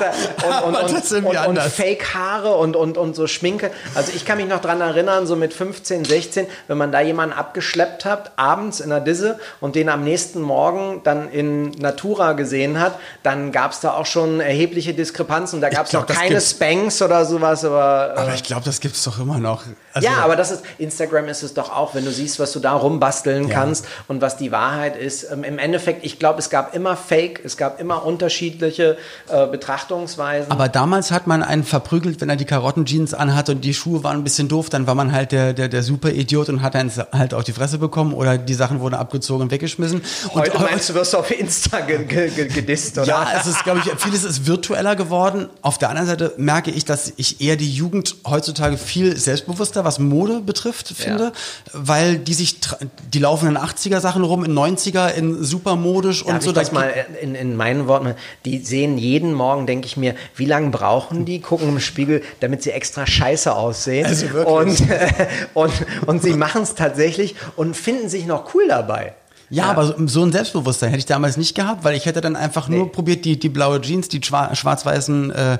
und, und, und, und Fake-Haare und, und, und so Schminke. Also ich kann mich noch daran erinnern, so mit 15, 16, wenn man da jemanden abgeschleppt hat, abends in der Disse und den am nächsten Morgen dann in Natura gesehen hat, dann gab es da auch schon erhebliche Diskrepanzen. Da gab es noch keine Spanks oder sowas. Aber, äh, aber ich glaube, das gibt es doch immer noch. Also ja, aber das ist, Instagram ist es doch auch, wenn du siehst, was du da rumbasteln ja. kannst und was die Wahrheit ist. Ähm, Im Endeffekt, ich glaube, es gab immer Fake, es gab immer unterschiedliche äh, Betrachtungsweisen. Aber damals hat man einen verprügelt, wenn er die Karottenjeans anhat und die Schuhe waren ein bisschen doof, dann war man halt der, der, der super Idiot und hat dann halt auf die Fresse bekommen oder die Sachen wurden abgezogen und weggeschmissen. Heute und, meinst du, wirst du auf Insta gedisst, oder? Ja, es ist, glaube ich, vieles ist virtueller geworden. Auf der anderen Seite merke ich, dass ich eher die Jugend heutzutage viel selbstbewusster, was Mode betrifft, finde, ja. weil die sich, die laufen in 80er Sachen rum, in 90er, in super modisch und so. Ich das mal in, in meinen Worten Worten, die sehen jeden Morgen, denke ich mir, wie lange brauchen die, gucken im Spiegel, damit sie extra scheiße aussehen. Also und, äh, und, und sie machen es tatsächlich und finden sich noch cool dabei. Ja, ja, aber so ein Selbstbewusstsein hätte ich damals nicht gehabt, weil ich hätte dann einfach nee. nur probiert, die, die blaue Jeans, die schwarz-weißen, äh,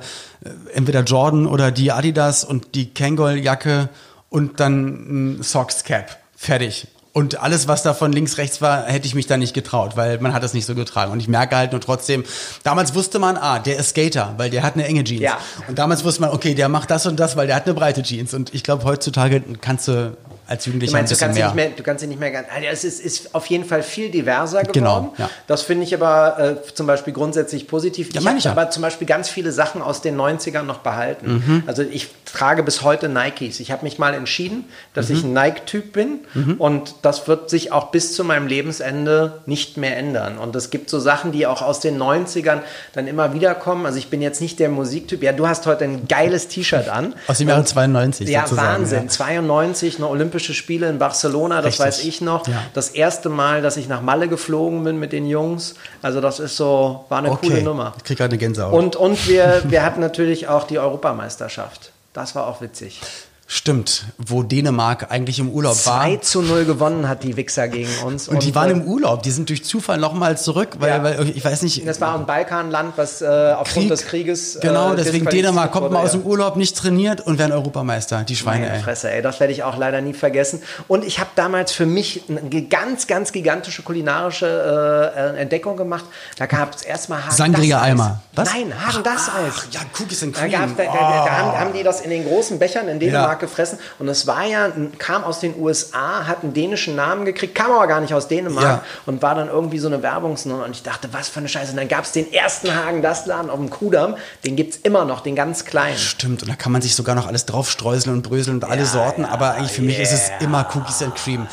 entweder Jordan oder die Adidas und die Kangol-Jacke und dann ein Socks-Cap. Fertig. Und alles, was da von links, rechts war, hätte ich mich da nicht getraut, weil man hat das nicht so getragen. Und ich merke halt nur trotzdem, damals wusste man, ah, der ist Skater, weil der hat eine enge Jeans. Ja. Und damals wusste man, okay, der macht das und das, weil der hat eine breite Jeans. Und ich glaube, heutzutage kannst du als Jugendlicher du meinst, ein bisschen du kannst mehr. Nicht mehr. Du kannst sie nicht mehr ganz. Also es ist, ist auf jeden Fall viel diverser geworden. Genau, ja. Das finde ich aber äh, zum Beispiel grundsätzlich positiv. Ja, ich habe ja. aber zum Beispiel ganz viele Sachen aus den 90ern noch behalten. Mhm. Also ich trage bis heute Nikes. Ich habe mich mal entschieden, dass mhm. ich ein Nike-Typ bin mhm. und das wird sich auch bis zu meinem Lebensende nicht mehr ändern. Und es gibt so Sachen, die auch aus den 90ern dann immer wieder kommen. Also ich bin jetzt nicht der Musiktyp. Ja, du hast heute ein geiles T-Shirt an. Aus dem Jahre 92 Ja, Wahnsinn. Ja. 92, eine Olympische Olympische Spiele in Barcelona, das Richtig. weiß ich noch. Ja. Das erste Mal, dass ich nach Malle geflogen bin mit den Jungs. Also das ist so, war eine okay. coole Nummer. Ich kriege gerade eine Gänsehaut. Und, und wir, wir hatten natürlich auch die Europameisterschaft. Das war auch witzig. Stimmt, wo Dänemark eigentlich im Urlaub 2 war. 2 zu 0 gewonnen hat die Wichser gegen uns. Und, und die waren im Urlaub, die sind durch Zufall nochmal zurück, weil, ja. weil ich weiß nicht. Das war ein Balkanland, was äh, aufgrund Krieg, des Krieges. Äh, genau, deswegen Dänemark kommt mal aus dem Urlaub, nicht trainiert und werden Europameister. Die Schweine, Meine ey. Fresse, ey. Das werde ich auch leider nie vergessen. Und ich habe damals für mich eine ganz, ganz gigantische kulinarische äh, Entdeckung gemacht. Da gab es erstmal Hagen Sangria Eimer. Was? Nein, Hagen das Eis. Ja, Cookies and Cream. Da, da, da, da, haben, oh. haben, die das in den großen Bechern in Dänemark ja Mark gefressen. Und es war ja, kam aus den USA, hat einen dänischen Namen gekriegt, kam aber gar nicht aus Dänemark ja. und war dann irgendwie so eine Werbungsnummer. Und ich dachte, was für eine Scheiße. Und dann gab es den ersten Hagen das Laden auf dem Kudamm. Den gibt es immer noch, den ganz kleinen. Stimmt. Und da kann man sich sogar noch alles draufstreuseln und bröseln und alle ja, Sorten. Ja, aber eigentlich für yeah. mich ist es immer Cookies and Cream.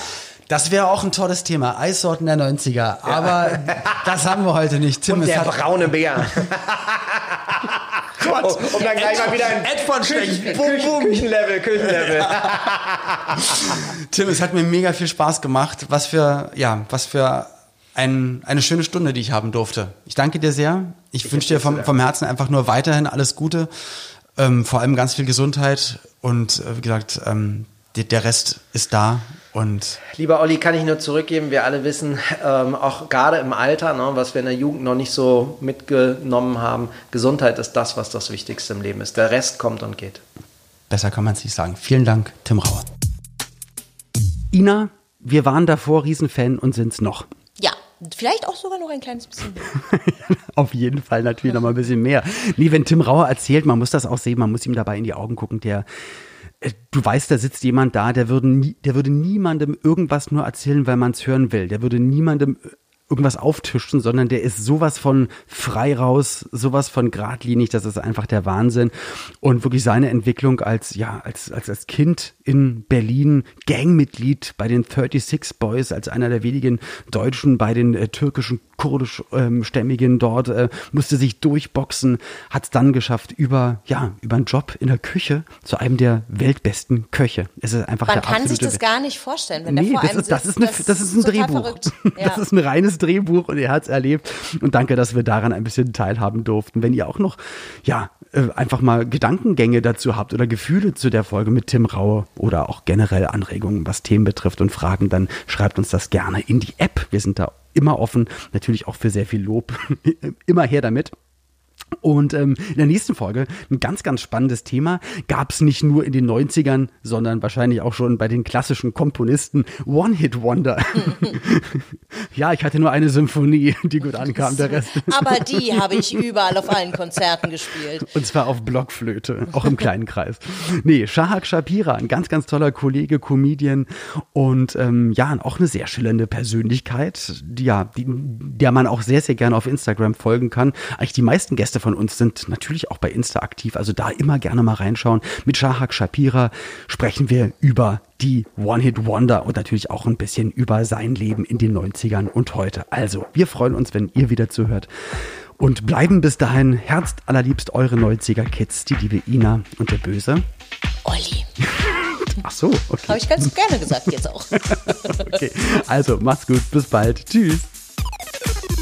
Das wäre auch ein tolles Thema. Eissorten der 90er. Aber das haben wir heute nicht. Tim, Und der braune Bär. Gott. Oh, und dann gleich mal wieder ein Ed von Küchen, bum, bum. Küchenlevel, Küchenlevel. Tim, es hat mir mega viel Spaß gemacht. Was für, ja, was für ein, eine schöne Stunde, die ich haben durfte. Ich danke dir sehr. Ich, ich wünsche dir vom, vom Herzen einfach nur weiterhin alles Gute. Ähm, vor allem ganz viel Gesundheit und äh, wie gesagt, ähm, der Rest ist da. Und Lieber Olli, kann ich nur zurückgeben, wir alle wissen, ähm, auch gerade im Alter, ne, was wir in der Jugend noch nicht so mitgenommen haben, Gesundheit ist das, was das Wichtigste im Leben ist. Der Rest kommt und geht. Besser kann man es nicht sagen. Vielen Dank, Tim Rauer. Ina, wir waren davor Riesenfan und sind es noch. Ja, Vielleicht auch sogar noch ein kleines bisschen mehr. Auf jeden Fall natürlich noch mal ein bisschen mehr. Nee, wenn Tim Rauer erzählt, man muss das auch sehen, man muss ihm dabei in die Augen gucken, der du weißt, da sitzt jemand da, der würde, nie, der würde niemandem irgendwas nur erzählen, weil man es hören will. Der würde niemandem irgendwas auftischen, sondern der ist sowas von frei raus, sowas von geradlinig, das ist einfach der Wahnsinn. Und wirklich seine Entwicklung als, ja, als, als, als Kind in Berlin, Gangmitglied bei den 36 Boys, als einer der wenigen Deutschen bei den äh, türkischen kurdischstämmigen ähm, dort, äh, musste sich durchboxen, hat es dann geschafft über, ja, über einen Job in der Küche zu einem der weltbesten Köche. Es ist einfach Man der kann sich das gar nicht vorstellen, wenn nee, der vor das, ist, das ist, eine, das, das ist ein Drehbuch. Ja. Das ist ein reines Drehbuch und er hat es erlebt. Und danke, dass wir daran ein bisschen teilhaben durften. Wenn ihr auch noch, ja, äh, einfach mal Gedankengänge dazu habt oder Gefühle zu der Folge mit Tim Raue oder auch generell Anregungen, was Themen betrifft und Fragen, dann schreibt uns das gerne in die App. Wir sind da immer offen, natürlich auch für sehr viel Lob. immer her damit. Und ähm, in der nächsten Folge ein ganz, ganz spannendes Thema. Gab es nicht nur in den 90ern, sondern wahrscheinlich auch schon bei den klassischen Komponisten One-Hit-Wonder. ja, ich hatte nur eine Symphonie, die gut ankam, der Rest. Aber die habe ich überall auf allen Konzerten gespielt. Und zwar auf Blockflöte, auch im kleinen Kreis. Nee, Shahak Shapira, ein ganz, ganz toller Kollege, Comedian und ähm, ja, auch eine sehr schillernde Persönlichkeit, die, ja, die, der man auch sehr, sehr gerne auf Instagram folgen kann. Eigentlich die meisten Gäste von uns sind natürlich auch bei Insta aktiv, also da immer gerne mal reinschauen. Mit Shahak Shapira sprechen wir über die One-Hit-Wonder und natürlich auch ein bisschen über sein Leben in den 90ern und heute. Also, wir freuen uns, wenn ihr wieder zuhört und bleiben bis dahin herzt allerliebst eure 90er-Kids, die liebe Ina und der Böse. Olli. Ach so, okay. Habe ich ganz gerne gesagt jetzt auch. okay, also macht's gut, bis bald. Tschüss.